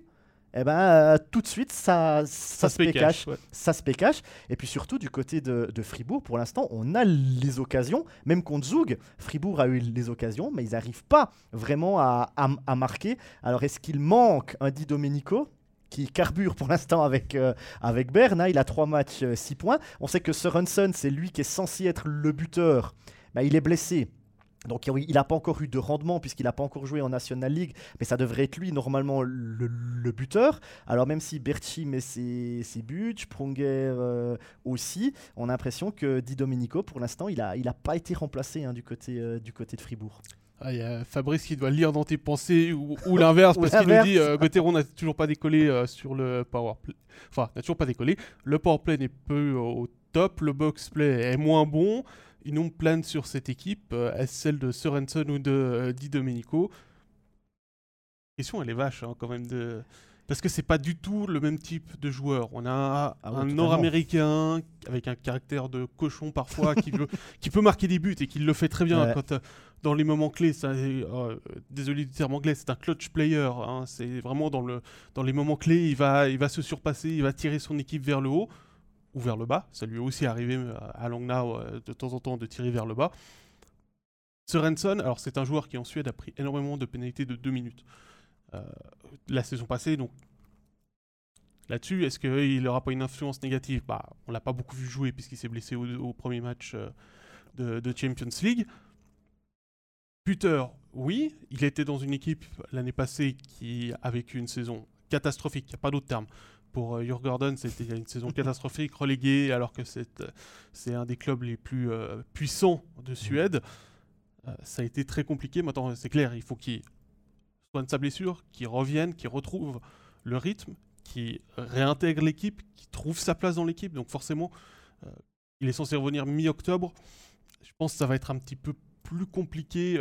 eh ben, euh, tout de suite, ça, ça, se pécache. Ça se pécache. Et puis surtout, du côté de, Fribourg, pour l'instant, on a les occasions. Même contre Zoug, Fribourg a eu les occasions, mais ils n'arrivent pas vraiment à, à, marquer. Alors, est-ce qu'il manque un Di Domenico qui carbure pour l'instant avec, euh, avec Berne. Hein? il a trois matchs, 6 euh, points. On sait que Sorensen, c'est lui qui est censé être le buteur. Ben, il est blessé. Donc il n'a pas encore eu de rendement puisqu'il n'a pas encore joué en National League, mais ça devrait être lui normalement le, buteur. Alors même si Berchi met ses, buts, Sprunger euh, aussi, on a l'impression que Di Domenico pour l'instant il n'a il a pas été remplacé hein, du, côté, euh, du côté de Fribourg. Ah, il y a Fabrice qui doit lire dans tes pensées ou, l'inverse parce qu'il nous dit euh, n'a toujours pas décollé euh, sur le power play. Enfin, n'a toujours pas décollé. Le power play n'est peu au top, le box play est moins bon ils nous planent sur cette équipe. Euh, est-ce celle de Sorensen ou de euh, Di Domenico La question, elle est vache hein, quand même. De... Parce que c'est pas du tout le même type de joueur. On a ah un nord-américain avec un caractère de cochon parfois qui, veut, qui peut marquer des buts et qui le fait très bien quand, euh, dans les moments clés. Ça, désolé du terme anglais, c'est un clutch player. Hein. c'est vraiment dans, le, dans les moments clés, il va, il va se surpasser, il va tirer son équipe vers le haut ou vers le bas. Ça lui est aussi arrivé euh, à Langnau euh, de temps en temps de tirer vers le bas. Sorensen, alors c'est un joueur qui en Suède a pris énormément de pénalités de 2 minutes euh, la saison passée. Donc là-dessus, est-ce qu'il n'aura pas une influence négative? Bah, On l'a pas beaucoup vu jouer puisqu'il s'est blessé au, premier match de, Champions League. Puter, oui, il était dans une équipe l'année passée qui a vécu une saison catastrophique, il n'y a pas d'autre terme pour euh, Jurgården, c'était une saison catastrophique, relégué alors que c'est euh, un des clubs les plus euh, puissants de Suède. ça a été très compliqué. Maintenant, c'est clair, il faut qu'il soigne sa blessure, qu'il revienne, qu'il retrouve le rythme, qu'il réintègre l'équipe, qu'il trouve sa place dans l'équipe. Donc forcément, il est censé revenir mi-octobre. Je pense que ça va être un petit peu plus compliqué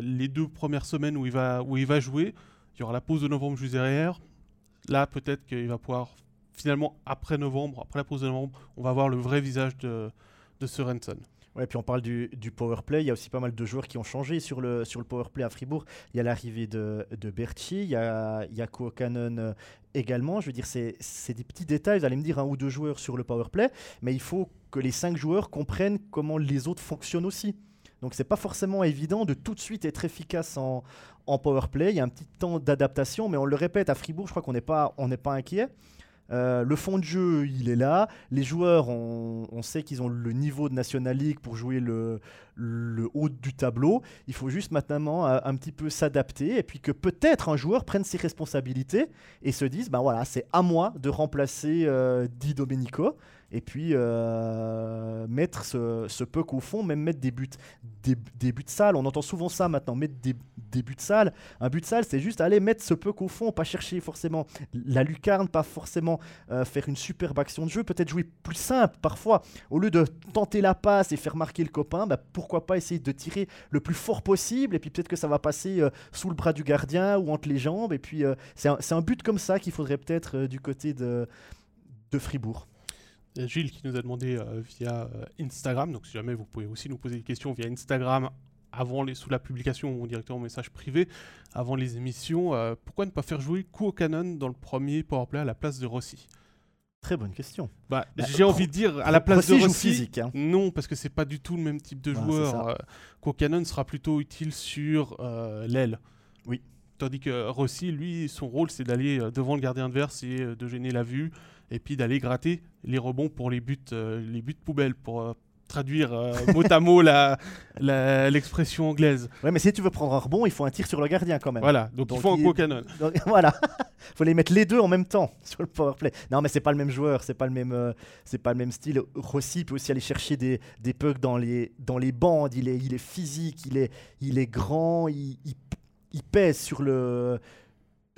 les deux premières semaines où il va, où il va jouer. Il y aura la pause de novembre juste derrière là, peut-être qu'il va pouvoir, finalement, après novembre, après la pause de novembre, on va voir le vrai visage de, de Sorensen. Ouais, puis on parle du, du power play. Il y a aussi pas mal de joueurs qui ont changé sur le, sur le power play à Fribourg. Il y a l'arrivée de, de Berchi, il y a, il y a euh, également. Je veux dire, c'est des petits détails. Vous allez me dire un ou deux joueurs sur le power play, mais il faut que les cinq joueurs comprennent comment les autres fonctionnent aussi. Donc c'est pas forcément évident de tout de suite être efficace en, en power play. Il y a un petit temps d'adaptation, mais on le répète, à Fribourg, je crois qu'on n'est pas, inquiet. Euh, le fond de jeu, il est là. Les joueurs, on, sait qu'ils ont le niveau de National League pour jouer le, haut du tableau. Il faut juste maintenant un, un petit peu s'adapter et puis que peut-être un joueur prenne ses responsabilités et se dise ben voilà, c'est à moi de remplacer euh, Di Domenico. Et puis euh, mettre ce, ce puck au fond, même mettre des buts, des, buts sales. On entend souvent ça maintenant, mettre des, buts sales. Un but sale, c'est juste aller mettre ce puck au fond, pas chercher forcément la lucarne, pas forcément euh, faire une superbe action de jeu, peut-être jouer plus simple parfois. Au lieu de tenter la passe et faire marquer le copain, bah, pourquoi pas essayer de tirer le plus fort possible, et puis peut-être que ça va passer euh, sous le bras du gardien ou entre les jambes, et puis c'est un, un but comme ça qu'il faudrait peut-être du côté de, de Fribourg. Il y a Gilles qui nous a demandé euh, via euh, Instagram, donc si jamais vous pouvez aussi nous poser des questions via Instagram avant les, sous la publication ou directement en message privé avant les émissions, euh, pourquoi ne pas faire jouer Canon dans le premier powerplay à la place de Rossi? Très bonne question. bah, Bah, J'ai envie de dire à la place Rossi de Rossi, physique. hein. non parce que c'est pas du tout le même type de joueur. ça. Euh, Canon sera plutôt utile sur euh, l'aile. Oui. Tandis que Rossi, lui, son rôle c'est d'aller euh, devant le gardien adverse et euh, de gêner la vue et puis d'aller gratter les rebonds pour les buts, euh, les buts poubelles pour euh, traduire euh, mot à mot la- la- l'expression anglaise. Ouais, mais si tu veux prendre un rebond, il faut un tir sur le gardien quand même. Voilà, donc, Donc, il faut il- un canon. Donc, voilà, faut les mettre les deux en même temps sur le power play. Non, mais c'est pas le même joueur, c'est pas le même, euh, c'est pas le même style. Rossi peut aussi aller chercher des, des pucks dans les, dans les bandes. Il est, il est physique, il est, il est grand, il, il, il pèse sur le,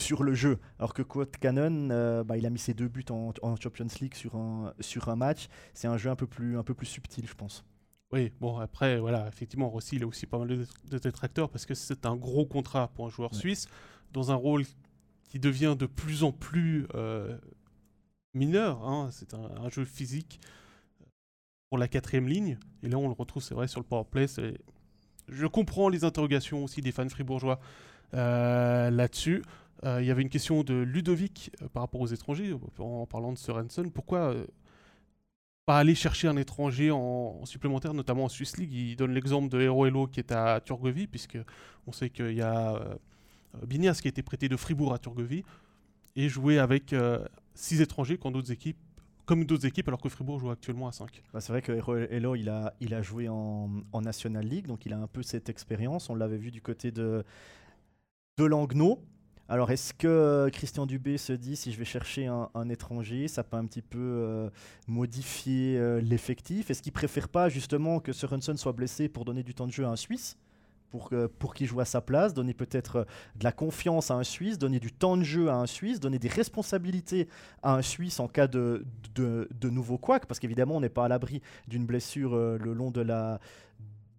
sur le jeu. Alors que Quote Cannon, euh, bah, il a mis ses deux buts en, en Champions League sur un, sur un match. C'est un jeu un peu plus, un peu plus subtil, je pense. Oui, bon, après, voilà, effectivement, Rossi, il a aussi pas mal de, de détracteurs parce que c'est un gros contrat pour un joueur Ouais. suisse dans un rôle qui devient de plus en plus euh, mineur. hein. C'est un, un jeu physique pour la quatrième ligne. Et là, on le retrouve, c'est vrai, sur le powerplay. Je comprends les interrogations aussi des fans fribourgeois euh, là-dessus. Euh, Il y avait une question de Ludovic euh, par rapport aux étrangers, en, en parlant de Sorensen. Pourquoi euh, pas aller chercher un étranger en, en supplémentaire, notamment en Swiss League? Il donne l'exemple de Hero Hello qui est à Turgovie, puisque on sait qu'il y a euh, euh, Binias qui a été prêté de Fribourg à Turgovie, et jouer avec euh, six étrangers quand d'autres équipes, comme d'autres équipes, alors que Fribourg joue actuellement à 5. Bah, c'est vrai que Hello, il a, il a joué en, en National League, donc il a un peu cette expérience. On l'avait vu du côté de, de. Alors, est-ce que Christian Dubé se dit si je vais chercher un, étranger, ça peut un petit peu euh, modifier euh, l'effectif? Est-ce qu'il préfère pas justement que Sorensen soit blessé pour donner du temps de jeu à un Suisse? Pour, pour qu'il joue à sa place, donner peut-être euh, de la confiance à un Suisse, donner du temps de jeu à un Suisse, donner des responsabilités à un Suisse en cas de, de, de nouveau couac, parce qu'évidemment on n'est pas à l'abri d'une blessure euh, le long de la,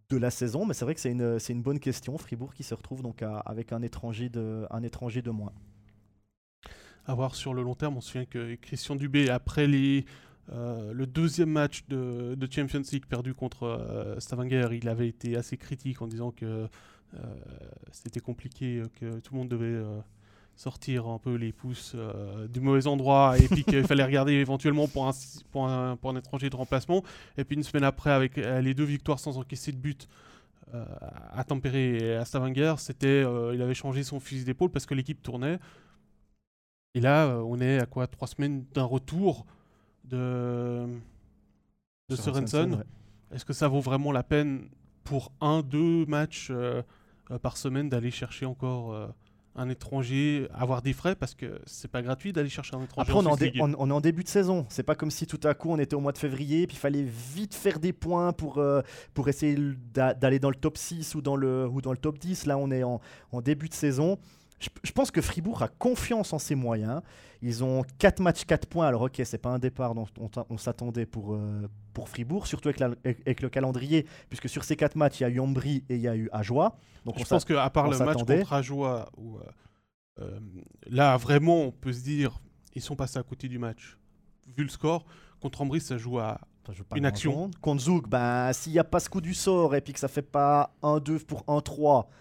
de la saison, mais c'est vrai que c'est une, une bonne question. Fribourg qui se retrouve donc avec un étranger, de, un étranger de moins. À voir sur le long terme, on se souvient que Christian Dubé, après les, euh, le deuxième match de, de Champions League perdu contre euh, Stavanger, il avait été assez critique en disant que euh, c'était compliqué, que tout le monde devait sortir un peu les pouces euh, du mauvais endroit et puis qu'il fallait regarder éventuellement pour un, pour, un, pour un étranger de remplacement. Et puis une semaine après, avec euh, les deux victoires sans encaisser de but euh, à Tampere et à Stavanger, c'était, il avait changé son fusil d'épaule parce que l'équipe tournait. Et là, on est à quoi Trois semaines d'un retour de, de Sorensen. ouais. Est-ce que ça vaut vraiment la peine pour un, deux matchs par semaine d'aller chercher encore un étranger, avoir des frais Parce que c'est pas gratuit d'aller chercher un étranger. Après, on est, en on- on est en début de saison. C'est pas comme si tout à coup on était au mois de février, puis il fallait vite faire des points pour, euh, pour essayer d'aller dans le top 6 ou dans le, ou dans le top 10. Là, on est en, en début de saison. Je, je pense que Fribourg a confiance en ses moyens. Ils ont 4 matchs, 4 points. Alors, ok, c'est pas un départ dont on, s'attendait pour, euh, pour Fribourg, surtout avec, la- avec- avec le calendrier, puisque sur ces 4 matchs, il y a eu Ambry et il y a eu Ajoie. Donc, on Je pense qu'à part le match contre Ajoie, où, euh, euh, là vraiment on peut se dire ils sont passés à côté du match. Vu le score, contre Ambry ça joue à Une action. Contre Zouk, ben, s'il n'y a pas ce coup du sort et puis que ça fait pas 1-2 pour 1-3, euh,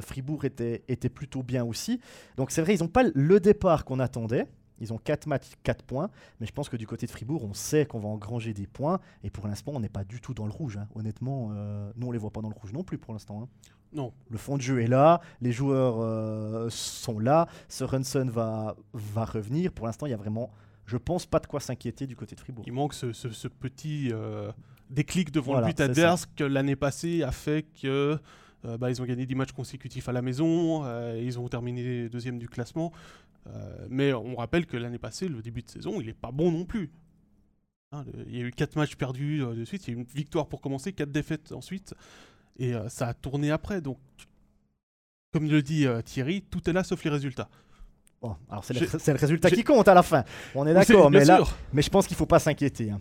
Fribourg était, était plutôt bien aussi. Donc c'est vrai, ils n'ont pas le départ qu'on attendait. Ils ont 4 matchs, 4 points. Mais je pense que du côté de Fribourg, on sait qu'on va engranger des points. Et pour l'instant, on n'est pas du tout dans le rouge. hein. Honnêtement, euh, nous, on les voit pas dans le rouge non plus pour l'instant. hein. non. Le fond de jeu est là, les joueurs euh, sont là, Sorensen va, va revenir. Pour l'instant, il y a vraiment, je pense, pas de quoi s'inquiéter du côté de Fribourg. Il manque ce, ce- ce petit euh, déclic devant Voilà, le but adverse que l'année passée a fait que euh, bah, ils ont gagné 10 matchs consécutifs à la maison, euh, ils ont terminé deuxième du classement. Euh, mais on rappelle que l'année passée, le début de saison, il n'est pas bon non plus. Hein, il y a eu 4 matchs perdus de suite, il y a eu une victoire pour commencer, 4 défaites ensuite, et ça a tourné après. Donc, comme le dit Thierry, tout est là sauf les résultats. Bon, alors c'est le, résultat qui compte à la fin. On est d'accord, mais là, mais je pense qu'il faut pas s'inquiéter. Hein.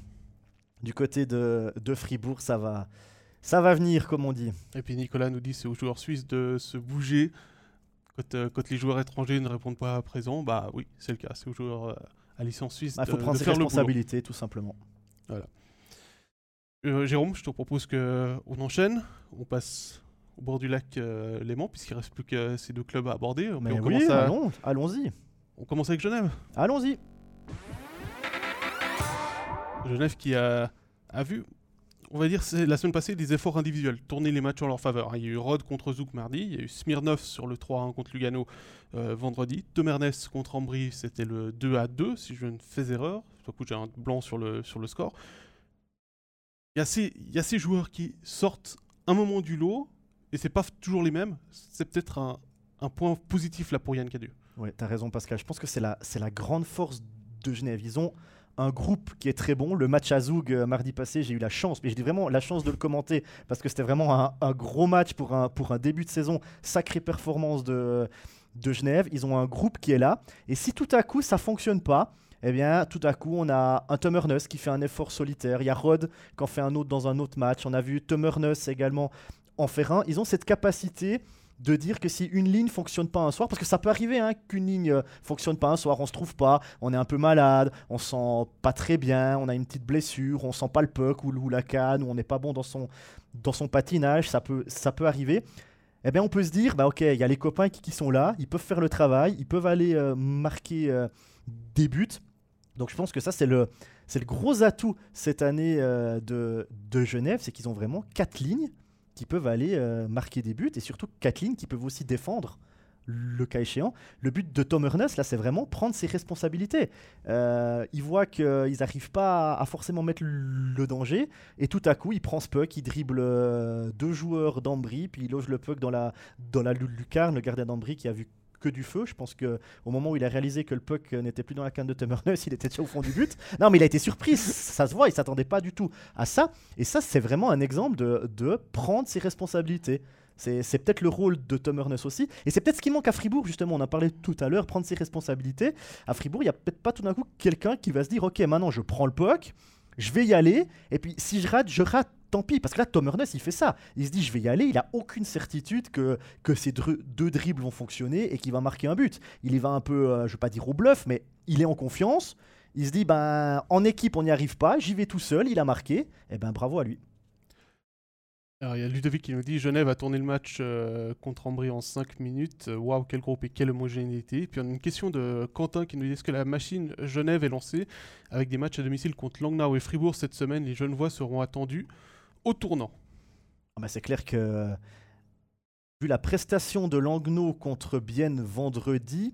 Du côté de, de, Fribourg, ça va, ça va venir, comme on dit. Et puis Nicolas nous dit c'est aux joueurs suisses de se bouger quand, euh, quand les joueurs étrangers ne répondent pas à présent. Bah oui, c'est le cas. C'est aux joueurs euh, à licence suisse. Il bah, faut prendre ses responsabilités, tout simplement. Voilà. Euh, Jérôme, je te propose que on enchaîne. On passe au bord du lac Léman, puisqu'il ne reste plus que ces deux clubs à aborder. Mais on oui, allons, allons-y. On commence avec Genève. Allons-y. Genève qui a, a vu, on va dire, la semaine passée, des efforts individuels, tourner les matchs en leur faveur. Il y a eu Rod contre Zouk mardi, il y a eu Smirnov sur le 3-1 contre Lugano euh, vendredi, Temernes contre Ambry, c'était le 2-2, si je ne fais erreur. J'ai un blanc sur le, sur le score. Il y, a ces, il y a ces joueurs qui sortent un moment du lot, et c'est pas toujours les mêmes. C'est peut-être un, un, point positif là pour Yann Cadu. Oui, tu as raison Pascal. Je pense que c'est la, c'est la grande force de Genève. Ils ont un groupe qui est très bon. Le match à Zoug euh, mardi passé, j'ai eu la chance, mais j'ai vraiment la chance de le commenter parce que c'était vraiment un, gros match pour un, début de saison. Sacrée performance de, Genève. Ils ont un groupe qui est là. Et si tout à coup ça fonctionne pas, eh bien, tout à coup, on a un Tom qui fait un effort solitaire. Il y a Rod qui en fait un autre dans un autre match. On a vu Tom également en faire un. Ils ont cette capacité de dire que si une ligne fonctionne pas un soir, parce que ça peut arriver hein, qu'une ligne euh, fonctionne pas un soir, on se trouve pas, on est un peu malade, on sent pas très bien, on a une petite blessure, on sent pas le puck ou, la canne, ou on n'est pas bon dans son, patinage, ça peut, arriver. Eh bien, on peut se dire, bah ok, il y a les copains qui, sont là, ils peuvent faire le travail, ils peuvent aller euh, marquer euh, des buts. Donc je pense que ça, c'est le, c'est le gros atout cette année de, de Genève, c'est qu'ils ont vraiment quatre lignes qui peuvent aller euh, marquer des buts et surtout Kathleen qui peuvent aussi défendre le cas échéant. Le but de Tom Ernest, là, c'est vraiment prendre ses responsabilités. Euh, il voit qu'ils n'arrivent pas à, forcément mettre le danger, et tout à coup, il prend ce puck, il dribble euh, deux joueurs d'Ambry, puis il loge le puck dans la, dans lucarne, le gardien d'Ambry qui a vu que du feu. Je pense que au moment où il a réalisé que le puck n'était plus dans la canne de Tumernus, il était déjà au fond du but. Non, mais il a été surpris. Ça se voit, il s'attendait pas du tout à ça. Et ça, c'est vraiment un exemple de, de prendre ses responsabilités. C'est peut-être le rôle de Tom Ernest aussi. Et c'est peut-être ce qui manque à Fribourg, justement. On a parlé tout à l'heure, prendre ses responsabilités. À Fribourg, il n'y a peut-être pas tout d'un coup quelqu'un qui va se dire Ok, maintenant je prends le puck, je vais y aller. Et puis si je rate, je rate tant pis. Parce que là, Tom Ernest, il fait ça. Il se dit, je vais y aller. Il a aucune certitude que, que ces deux dribbles vont fonctionner et qu'il va marquer un but. Il y va un peu, euh, je vais pas dire au bluff, mais il est en confiance. Il se dit, ben, en équipe, on n'y arrive pas. J'y vais tout seul. Il a marqué. Et eh ben, bravo à lui. Alors, il y a Ludovic qui nous dit Genève a tourné le match euh, contre Ambry en 5 minutes. Waouh, quel groupe et quelle homogénéité. Puis on a une question de Quentin qui nous dit Est-ce que la machine Genève est lancée avec des matchs à domicile contre Langnau et Fribourg cette semaine? Les jeunes voix seront attendues au tournant. Ah bah, c'est clair que, vu la prestation de Langnau contre Bienne vendredi,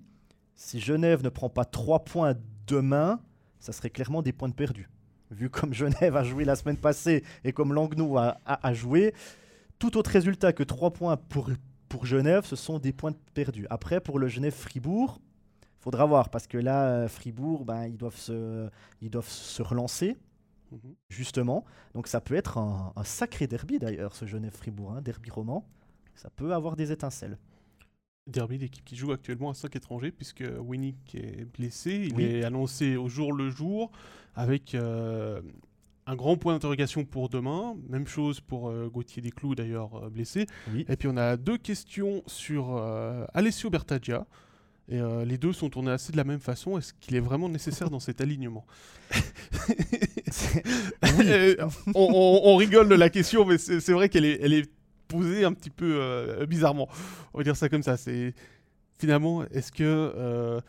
si Genève ne prend pas 3 points demain, ça serait clairement des points de perdus. Vu comme Genève a joué la semaine passée et comme Langnau a, joué, tout autre résultat que 3 points pour, pour Genève, ce sont des points perdus. Après, pour le Genève-Fribourg, faudra voir parce que là, Fribourg, ben, ils, doivent ils doivent se relancer. Mhm. justement. Donc ça peut être un, sacré derby d'ailleurs, ce Genève-Fribourg, hein, derby roman. Ça peut avoir des étincelles. Derby, l'équipe qui joue actuellement à 5 étrangers, puisque Winnick est blessé. Il est annoncé au jour le jour, avec euh, un grand point d'interrogation pour demain. Même chose pour euh, Gauthier Desclous, d'ailleurs, euh, blessé. Et puis on a deux questions sur Alessio Bertaggia. Et euh, les deux sont tournés assez de la même façon. Est-ce qu'il est vraiment nécessaire dans cet alignement? On, rigole de la question, mais c'est vrai qu'elle est, elle est posée un petit peu euh, bizarrement. On va dire ça comme ça. C'est finalement, est-ce que euh,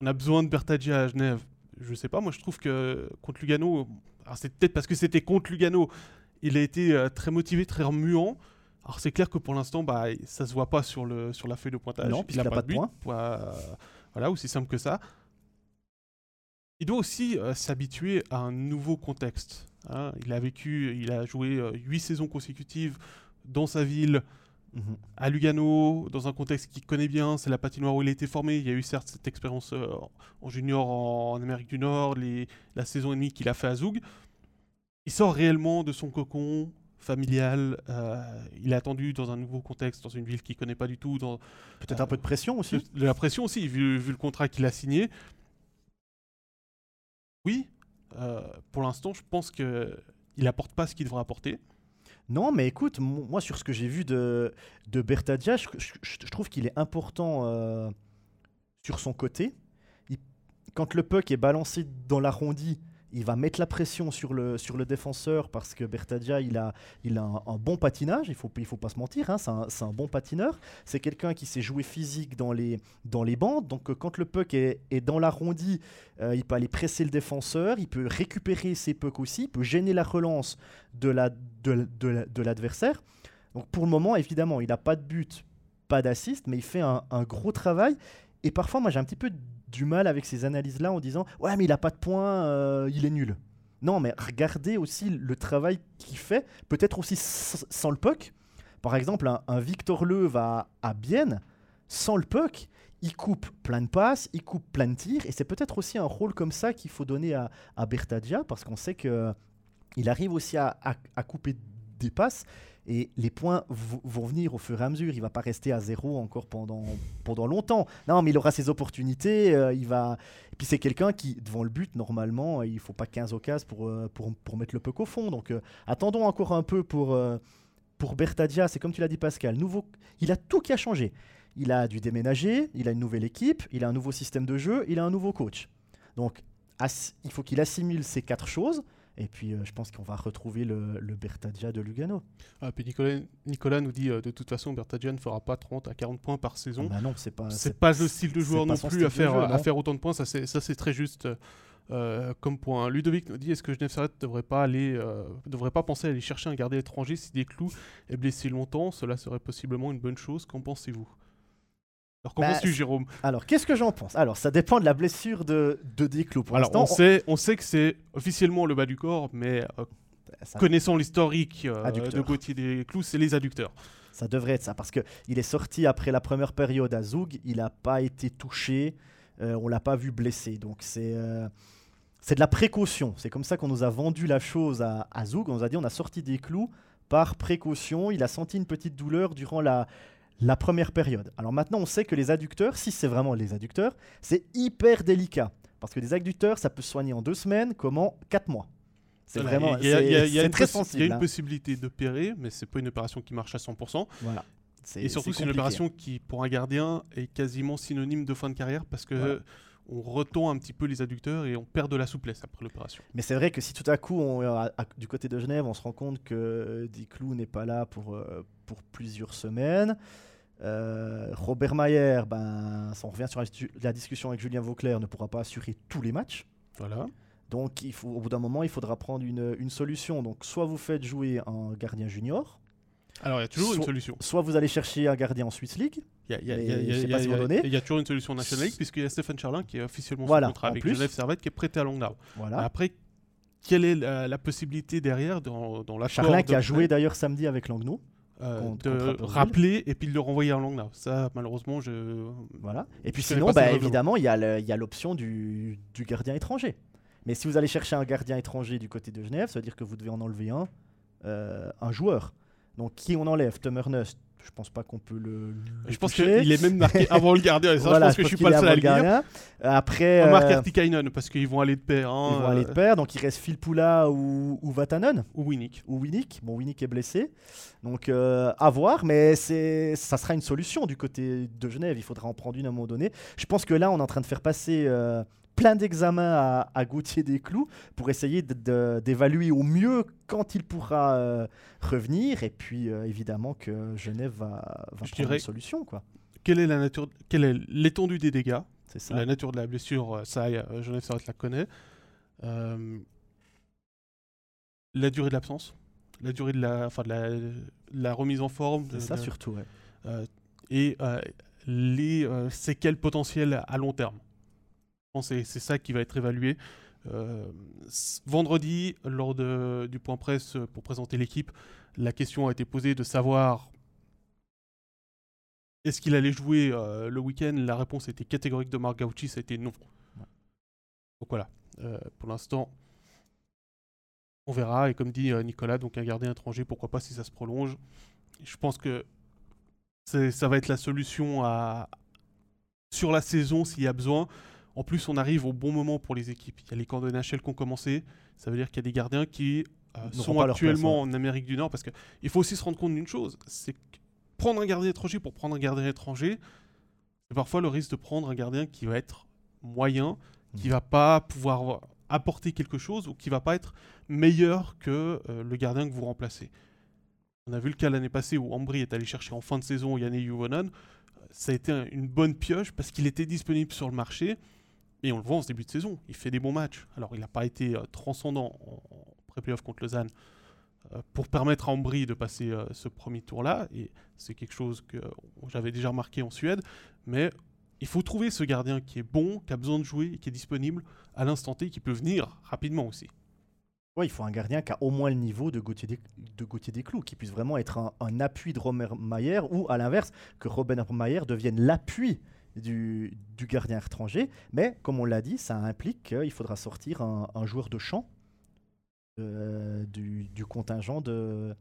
on a besoin de Bertaggia à Genève? Je sais pas. Moi, je trouve que contre Lugano, c'est peut-être parce que c'était contre Lugano, il a été très motivé, très remuant. Alors c'est clair que pour l'instant, bah, ça se voit pas sur, le, sur la feuille de pointage. Non, puisqu'il n'a pas, de points. voilà, aussi simple que ça. Il doit aussi euh, s'habituer à un nouveau contexte. Hein. Il a vécu, il a joué euh, huit saisons consécutives dans sa ville, Mhm. À Lugano, dans un contexte qu'il connaît bien, c'est la patinoire où il a été formé. Il y a eu certes cette expérience euh, en junior en, en Amérique du Nord, les- la saison et demie qu'il a fait à Zoug. Il sort réellement de son cocon familial. euh, il est attendu dans un nouveau contexte, dans une ville qu'il connaît pas du tout, dans Peut-être un peu de pression aussi. de, la pression aussi, vu, vu le contrat qu'il a signé. Oui, euh, pour l'instant, je pense que il apporte pas ce qu'il devrait apporter. Non, mais écoute, mo- moi sur ce que j'ai vu de, de Bertadia, je, je- je- je trouve qu'il est important euh, sur son côté. Il- quand le puck est balancé dans l'arrondi, il va mettre la pression sur le, sur le défenseur parce que Bertadia, il a, il a un, bon patinage, il faut, il faut pas se mentir, hein, c'est un, un bon patineur. C'est quelqu'un qui sait jouer physique dans les, dans les bandes, donc euh, quand le puck est, est dans l'arrondi, euh, il peut aller presser le défenseur, il peut récupérer ses pucks aussi, il peut gêner la relance de la- de, de de l'adversaire. Donc pour le moment, évidemment, il n'a pas de but, pas d'assist, mais il fait un, un gros travail. Et parfois, moi, j'ai un petit peu du mal avec ces analyses-là en disant Ouais, mais il n'a pas de points, euh, il est nul. Non, mais regardez aussi le travail qu'il fait, peut-être aussi sans le puck. Par exemple, un, Victor Leuve à, à Bienne, sans le puck, il coupe plein de passes, il coupe plein de tirs, et c'est peut-être aussi un rôle comme ça qu'il faut donner à, à parce qu'on sait que il arrive aussi à- à couper des passes, et les points vont venir au fur et à mesure. Il va pas rester à zéro encore pendant, pendant longtemps. Non, mais il aura ses opportunités. euh, il va... Et puis c'est quelqu'un qui, devant le but, normalement, il faut pas 15 occasions pour, euh, pour, pour mettre le puck au fond. Donc euh, attendons encore un peu pour, euh, pour Bertadia. C'est comme tu l'as dit, Pascal. Nouveau... Il a tout qui a changé. Il a dû déménager, il a une nouvelle équipe, il a un nouveau système de jeu, il a un nouveau coach. Donc il faut qu'il assimile ces quatre choses. Et puis euh, je pense qu'on va retrouver le, le Bertadia de Lugano. Ah, puis Nicolas, Nicolas nous dit euh, de toute façon, Bertagia ne fera pas 30 à 40 points par saison. Ah bah non, c'est pas. c'est pas le style de joueur non plus à faire, jeu, à faire autant de points. Ça, c'est, ça, c'est très juste euh, comme point. Ludovic nous dit est-ce que Genève Servette ne devrait pas aller, euh, devrait pas penser à aller chercher un gardien étranger si Desclous est blessé longtemps? Cela serait possiblement une bonne chose. Qu'en pensez-vous? Alors, qu'en Bah, penses-tu, c'est- Jérôme Alors, qu'est-ce que j'en pense? Alors, ça dépend de la blessure de, de Desclous. Pour Alors, on sait, on sait que c'est officiellement le bas du corps, mais euh, ça, connaissant l'historique euh, de Gauthier Desclous, c'est les adducteurs. ça devrait être ça. Parce qu'il est sorti après la première période à Zoug. Il n'a pas été touché. euh, on l'a pas vu blessé. Donc, c'est. euh, c'est de la précaution. C'est comme ça qu'on nous a vendu la chose à, à Zoug. On nous a dit on a sorti des clous par précaution. Il a senti une petite douleur durant la, la première période. Alors maintenant, on sait que les adducteurs, si c'est vraiment les adducteurs, c'est hyper délicat. Parce que des adducteurs, ça peut se soigner en deux semaines, comme en quatre mois. C'est Voilà, vraiment y a- a- a très possi- Il y a sensible. une hein. possibilité d'opérer, mais c'est pas une opération qui marche à 100%. Voilà. Et surtout, c'est une opération qui, pour un gardien, est quasiment synonyme de fin de carrière parce que Voilà. on retend un petit peu les adducteurs et on perd de la souplesse après l'opération. Mais c'est vrai que si tout à coup, on- à- à- du côté de Genève, on se rend compte que Diclou n'est pas là pour, euh, pour plusieurs semaines. Euh, Robert Mayer, ben, on revient sur la, la discussion avec Julien Vauclair, ne pourra pas assurer tous les matchs. Voilà. Donc, il faut, au bout d'un moment, il faudra prendre une, une solution. Donc, soit vous faites jouer un gardien junior, Alors, il y a toujours une solution. soit vous allez chercher un gardien en Swiss League. Il y a- y y toujours une solution National League puisqu'il y a Stéphane Charlin qui est officiellement Voilà, sous contrat avec plus. Genève Servette qui est prêté à Langnau. Voilà. Après, quelle est la, la possibilité derrière dans, dans l'accord Charlin qui a joué d'ailleurs samedi avec Langnau. Euh, de rappeler et puis de le renvoyer à Langnau. Ça, malheureusement, je. Voilà. Et puis Je sinon, bah, évidemment, il y a le- il y a l'option du, du gardien étranger. Mais si vous allez chercher un gardien étranger du côté de Genève, ça veut dire que vous devez en enlever un, euh, un joueur. Donc qui on enlève? Tom Ernest Je pense pas qu'on peut le. le Je pense qu'il est même marqué avant le gardien. Et ça, Voilà, je pense que je suis pas le seul à le dire. Après, On marque euh, Artikainen parce qu'ils vont aller de pair. hein, ils vont aller de euh, pair. Donc il reste Phil Poula ou, ou Vatanen Ou Winnick. ou Winnick. Bon, Winnick est blessé. Donc euh, à voir, mais ça sera une solution du côté de Genève. Il faudra en prendre une à un moment donné. Je pense que là, on est en train de faire passer euh, plein d'examens à, à Gauthier Desclous pour essayer d'évaluer au mieux quand il pourra euh, revenir. Et puis euh, évidemment que Genève va, va Je prendre dirais- une solution. quoi. Quelle est la nature, quelle est l'étendue des dégâts? Ça. La nature de la blessure, euh, ça, Genève Servette la connaît. Euh, la durée de l'absence, la durée de la, enfin de la, la remise en forme, C'est ça de- surtout. ouais. et les séquelles potentielles à long terme. Je pense que c'est- ça qui va être évalué. Euh, vendredi, lors de- du point presse euh, pour présenter l'équipe, la question a été posée de savoir est-ce qu'il allait jouer euh, le week-end La réponse était catégorique de Marc Gauchi, ça a été non. Donc voilà, euh, pour l'instant, on verra. Et comme dit Nicolas, donc un gardien étranger, pourquoi pas si ça se prolonge. Je pense que ça va être la solution à... sur la saison s'il y a besoin. En plus, on arrive au bon moment pour les équipes. Il y a les camps de NHL qui ont commencé. Ça veut dire qu'il y a des gardiens qui sont actuellement en Amérique du Nord. Parce qu'il faut aussi se rendre compte d'une chose c'est que prendre un gardien étranger pour prendre un gardien étranger, c'est parfois le risque de prendre un gardien qui va être moyen, qui mmh. va pas pouvoir apporter quelque chose ou qui va pas être meilleur que euh, le gardien que vous remplacez. On a vu le cas l'année passée où Ambry est allé chercher en fin de saison Yannick Juvonen. Ça a été une bonne pioche parce qu'il était disponible sur le marché et on le voit en ce début de saison. Il fait des bons matchs. Alors il n'a pas été euh, transcendant en, pré-playoff contre Lausanne, euh, pour permettre à Ambry de passer euh, ce premier tour-là. Et c'est quelque chose que j'avais déjà remarqué en Suède. Mais il faut trouver ce gardien qui est bon, qui a besoin de jouer, qui est disponible à l'instant T, qui peut venir rapidement aussi. Ouais, il faut un gardien qui a au moins le niveau de Gauthier, des, de Desclous, qui puisse vraiment être un, appui de Robert Mayer, ou à l'inverse, que Robert Mayer devienne l'appui du, gardien étranger. Mais comme on l'a dit, ça implique qu'il faudra sortir un, un joueur de champ euh, du, contingent de,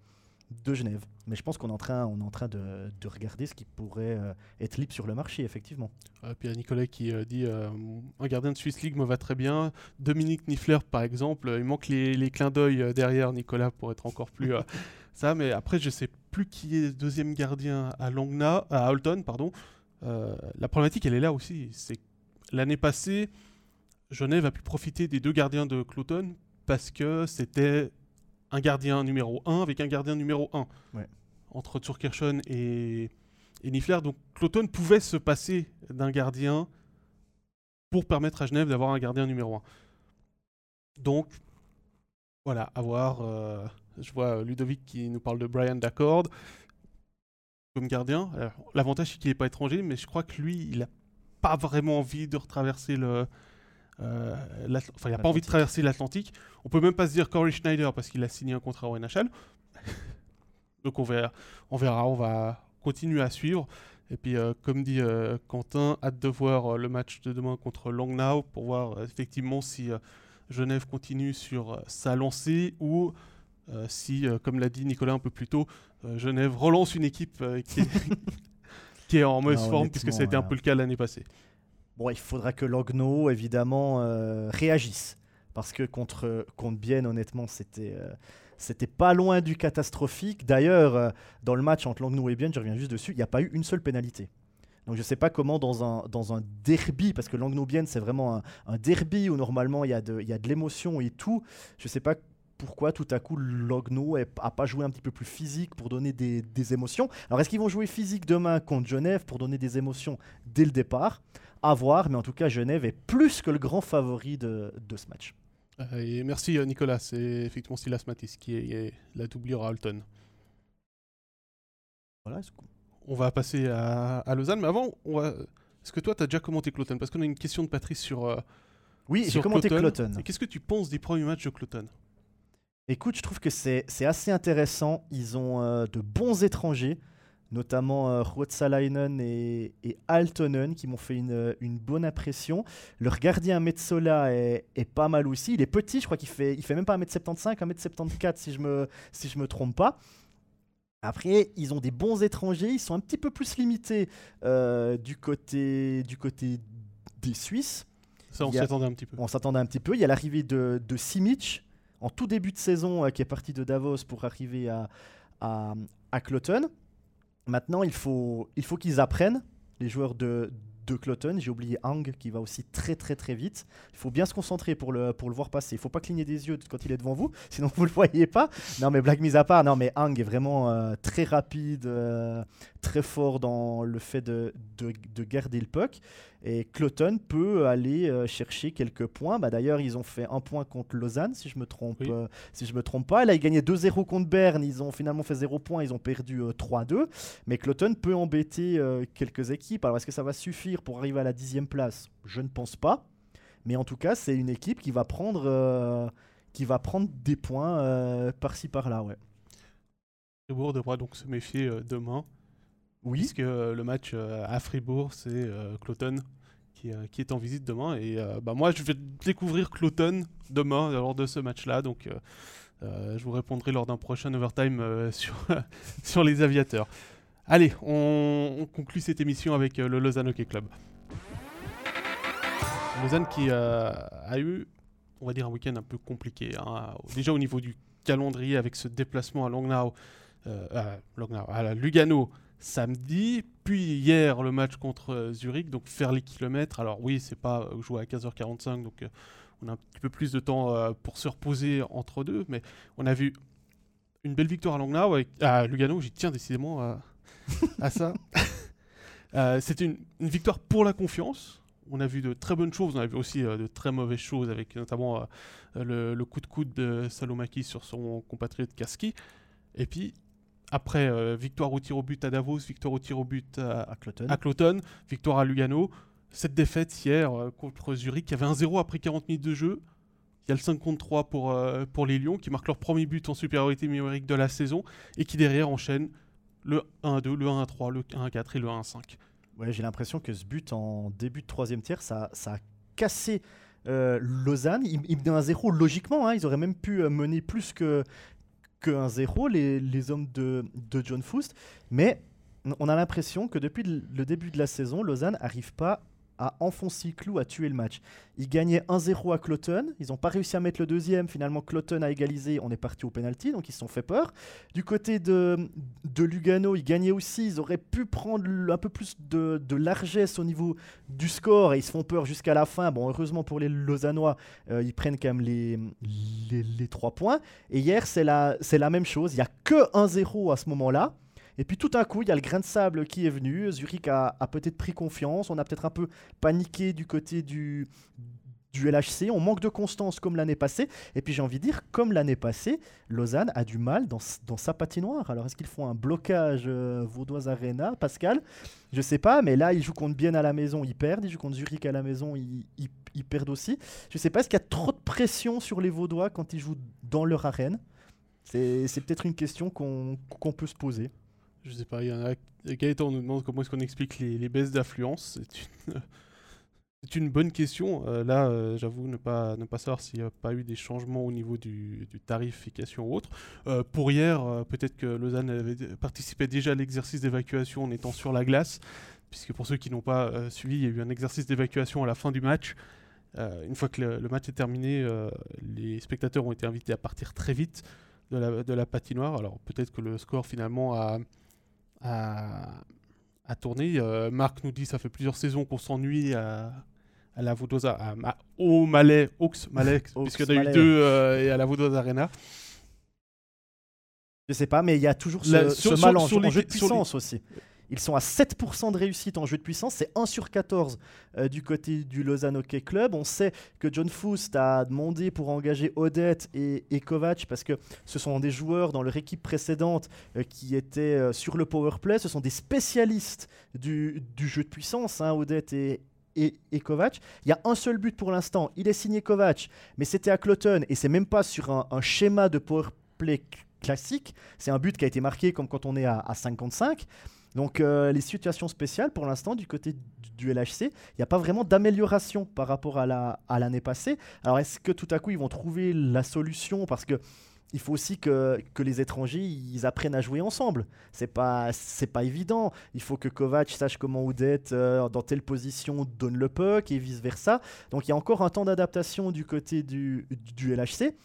de Genève. Mais je pense qu'on est en train, on est en train de, de regarder ce qui pourrait euh, être libre sur le marché, effectivement. Euh, puis il y a Nicolas qui dit un gardien de Swiss League me va très bien. Dominique Niffler, par exemple, il manque les, les clins d'œil derrière Nicolas pour être encore plus ça. Mais après, je sais plus qui est deuxième gardien à Langna, à Holton, pardon. La problématique, elle est là aussi. C'est l'année passée, Genève a pu profiter des deux gardiens de Clouton parce que c'était un gardien numéro 1 avec un gardien numéro 1. Entre Turkirchen et, et Niffler. Donc Cloton pouvait se passer d'un gardien pour permettre à Genève d'avoir un gardien numéro 1. Donc, voilà, avoir. Euh, je vois Ludovic qui nous parle de Brian D'accord comme gardien. L'avantage, c'est qu'il n'est pas étranger, mais je crois que lui, il n'a pas vraiment envie de retraverser le, euh, enfin, il n'a pas envie de traverser l'Atlantique. On peut même pas se dire Corey Schneider parce qu'il a signé un contrat au NHL. Donc on verra, on verra, on va continuer à suivre. Et puis, euh, comme dit euh, Quentin, hâte de voir le match de demain contre Langnau pour voir effectivement si Genève continue sur sa lancée ou si, comme l'a dit Nicolas un peu plus tôt, Genève relance une équipe qui, est qui, est en mauvaise forme, puisque ça a été un peu le cas l'année passée. Bon, il faudra que Logno, évidemment, euh, réagisse. Parce que contre, contre Bienne, honnêtement, c'était euh, c'était pas loin du catastrophique. D'ailleurs, euh, dans le match entre Logno et Bienne, je reviens juste dessus, il n'y a pas eu une seule pénalité. Donc je ne sais pas comment dans un, dans un derby, parce que Langnau-Bienne c'est vraiment un, derby où normalement il y a de, y a de l'émotion et tout, je ne sais pas pourquoi tout à coup Logno n'a pas joué un petit peu plus physique pour donner des, des émotions. Alors est-ce qu'ils vont jouer physique demain contre Genève pour donner des émotions dès le départ? À voir, mais en tout cas, Genève est plus que le grand favori de, de ce match. Euh, et merci euh, Nicolas, c'est effectivement Silas Matisse qui est, la doublure à Alton. Voilà, on va passer à, à, Lausanne, mais avant, est-ce que toi, tu as déjà commenté Cloton? Parce qu'on a une question de Patrice sur. Euh, oui, j'ai commenté Cloton. Qu'est-ce que tu penses des premiers matchs de Cloton? Écoute, je trouve que c'est assez intéressant. Ils ont de bons étrangers notamment euh, Ruotsalainen et, et, Altonen qui m'ont fait une, une, bonne impression. Leur gardien Metzola est, est, pas mal aussi. Il est petit, je crois qu'il fait, il fait même pas 1m75, 1m74 si je me, si je me trompe pas. Après, ils ont des bons étrangers, ils sont un petit peu plus limités euh, du, côté, du côté des Suisses. Ça, on s'attendait un petit peu. On s'attendait un petit peu. Il y a l'arrivée de, de Simic en tout début de saison euh, qui est parti de Davos pour arriver à, à, Cloton. Maintenant, il faut, il faut qu'ils apprennent, les joueurs de, de Cloton. J'ai oublié Hang qui va aussi très très très vite. Il faut bien se concentrer pour le, pour le voir passer. Il faut pas cligner des yeux quand il est devant vous, sinon vous le voyez pas. Non mais blague mise à part, non mais Hang est vraiment euh, très rapide, euh, très fort dans le fait de, de, de garder le puck. Et Cloton peut aller euh, chercher quelques points. Bah, D'ailleurs, ils ont fait un point contre Lausanne, si je me trompe, euh, si je me trompe pas. Là, ils gagnaient 2-0 contre Berne. Ils ont finalement fait 0 points. Ils ont perdu 3-2. Euh, Mais Cloton peut embêter quelques équipes. Alors, est-ce que ça va suffire pour arriver à la dixième place? Je ne pense pas. Mais en tout cas, c'est une équipe qui va prendre, qui va prendre des points par-ci par-là. Ouais. Fribourg devra donc se méfier demain Oui. Puisque euh, le match euh, à Fribourg, c'est euh, Cloton qui, est en visite demain. Et bah, moi, je vais découvrir Cloton demain lors de ce match-là. Donc, je vous répondrai lors d'un prochain overtime sur, sur les aviateurs. Allez, on, on conclut cette émission avec le Lausanne Hockey Club. Lausanne qui a eu, on va dire, un week-end un peu compliqué. hein. Déjà au niveau du calendrier avec ce déplacement à Langnau, euh, à, Lugano samedi, puis hier le match contre Zurich, donc faire les kilomètres. Alors oui, c'est pas euh, jouer à 15h45, donc euh, on a un petit peu plus de temps euh, pour se reposer entre deux, mais on a vu une belle victoire à Langnau, avec, à Lugano, j'y tiens décidément à, à ça. Euh, C'était une, une victoire pour la confiance. On a vu de très bonnes choses, on a vu aussi euh, de très mauvaises choses, avec notamment euh, le, le coup de coude de Salomaki sur son compatriote Kaski. Et puis, après, euh, victoire au tir au but à Davos, victoire au tir au but à, À Cloton. à Cloton, victoire à Lugano. Cette défaite hier euh, contre Zurich, qui avait un 0 après 40 minutes de jeu. Il y a le 5 contre 3 pour, euh, pour les Lions, qui marquent leur premier but en supériorité numérique de la saison, et qui derrière enchaînent le 1-2, le 1-3, le 1-4 et le 1-5. Ouais, j'ai l'impression que ce but en début de troisième tiers, ça, ça a cassé euh, Lausanne. Ils, ils menaient un 0 logiquement. hein. Ils auraient même pu mener plus que, que un 0, les, les hommes de, de John Foust. Mais on a l'impression que depuis le début de la saison, Lausanne n'arrive pas à enfoncer le clou, à tuer le match. Ils gagnaient 1-0 à Cloton. Ils n'ont pas réussi à mettre le deuxième. Finalement, Cloton a égalisé. On est parti au penalty, donc ils se sont fait peur. Du côté de, Lugano, ils gagnaient aussi. Ils auraient pu prendre un peu plus de, largesse au niveau du score et ils se font peur jusqu'à la fin. Bon, heureusement pour les Lausannois, euh, ils prennent quand même les, les, les trois points. Et hier, c'est la, la même chose. Il n'y a que 1-0 à ce moment-là. Et puis tout d'un coup, il y a le grain de sable qui est venu. Zurich a, peut-être pris confiance. On a peut-être un peu paniqué du côté du, LHC. On manque de constance comme l'année passée. Et puis j'ai envie de dire, comme l'année passée, Lausanne a du mal dans, dans sa patinoire. Alors est-ce qu'ils font un blocage euh, Vaudois Arena, Pascal? Je sais pas, mais là ils jouent contre Bienne à la maison, ils perdent. Ils jouent contre Zurich à la maison, ils, perdent aussi. Je sais pas, est-ce qu'il y a trop de pression sur les Vaudois quand ils jouent dans leur arène? C'est peut-être une question qu'on qu'on peut se poser. Je sais pas, il y en a. Gaëtan nous demande comment est-ce qu'on explique les, baisses d'affluence. C'est une, bonne question. Euh, là, euh, j'avoue ne pas, ne pas savoir s'il n'y a pas eu des changements au niveau du, tarification ou autre. Euh, pour hier, peut-être que Lausanne avait participé déjà à l'exercice d'évacuation en étant sur la glace, puisque pour ceux qui n'ont pas suivi, il y a eu un exercice d'évacuation à la fin du match. Une fois que le, match est terminé, les spectateurs ont été invités à partir très vite de la patinoire. Alors peut-être que le score finalement a, a tourné. Euh, Marc nous dit ça fait plusieurs saisons qu'on s'ennuie à, à la Vaudoise, à, Ma- au Malais, Aux Malais, puisqu'il y en a eu deux euh, et à la Vaudoise Arena. Je sais pas, mais il y a toujours ce, La- ce sur- mal en, sur en les- jeu de les- puissance aussi. Ils sont à 7% de réussite en jeu de puissance, c'est 1 sur 14 euh, du côté du Lausanne Hockey Club. On sait que John Foust a demandé pour engager Odette et, et Kovac parce que ce sont des joueurs dans leur équipe précédente euh, qui étaient euh, sur le power play. Ce sont des spécialistes du, jeu de puissance, hein, Odette et, et, Kovac. Il y a un seul but pour l'instant, il est signé Kovac, mais c'était à Cloton et c'est même pas sur un, schéma de power play cl- classique. C'est un but qui a été marqué comme quand on est à 55. Donc euh, les situations spéciales, pour l'instant, du côté du, LHC, il n'y a pas vraiment d'amélioration par rapport à la- à l'année passée. Alors est-ce que tout à coup ils vont trouver la solution? Parce que il faut aussi que, les étrangers ils apprennent à jouer ensemble. C'est pas c'est pas évident. Il faut que Kovac sache comment Oudet euh, dans telle position donne le puck et vice versa. Donc il y a encore un temps d'adaptation du côté du, LHC.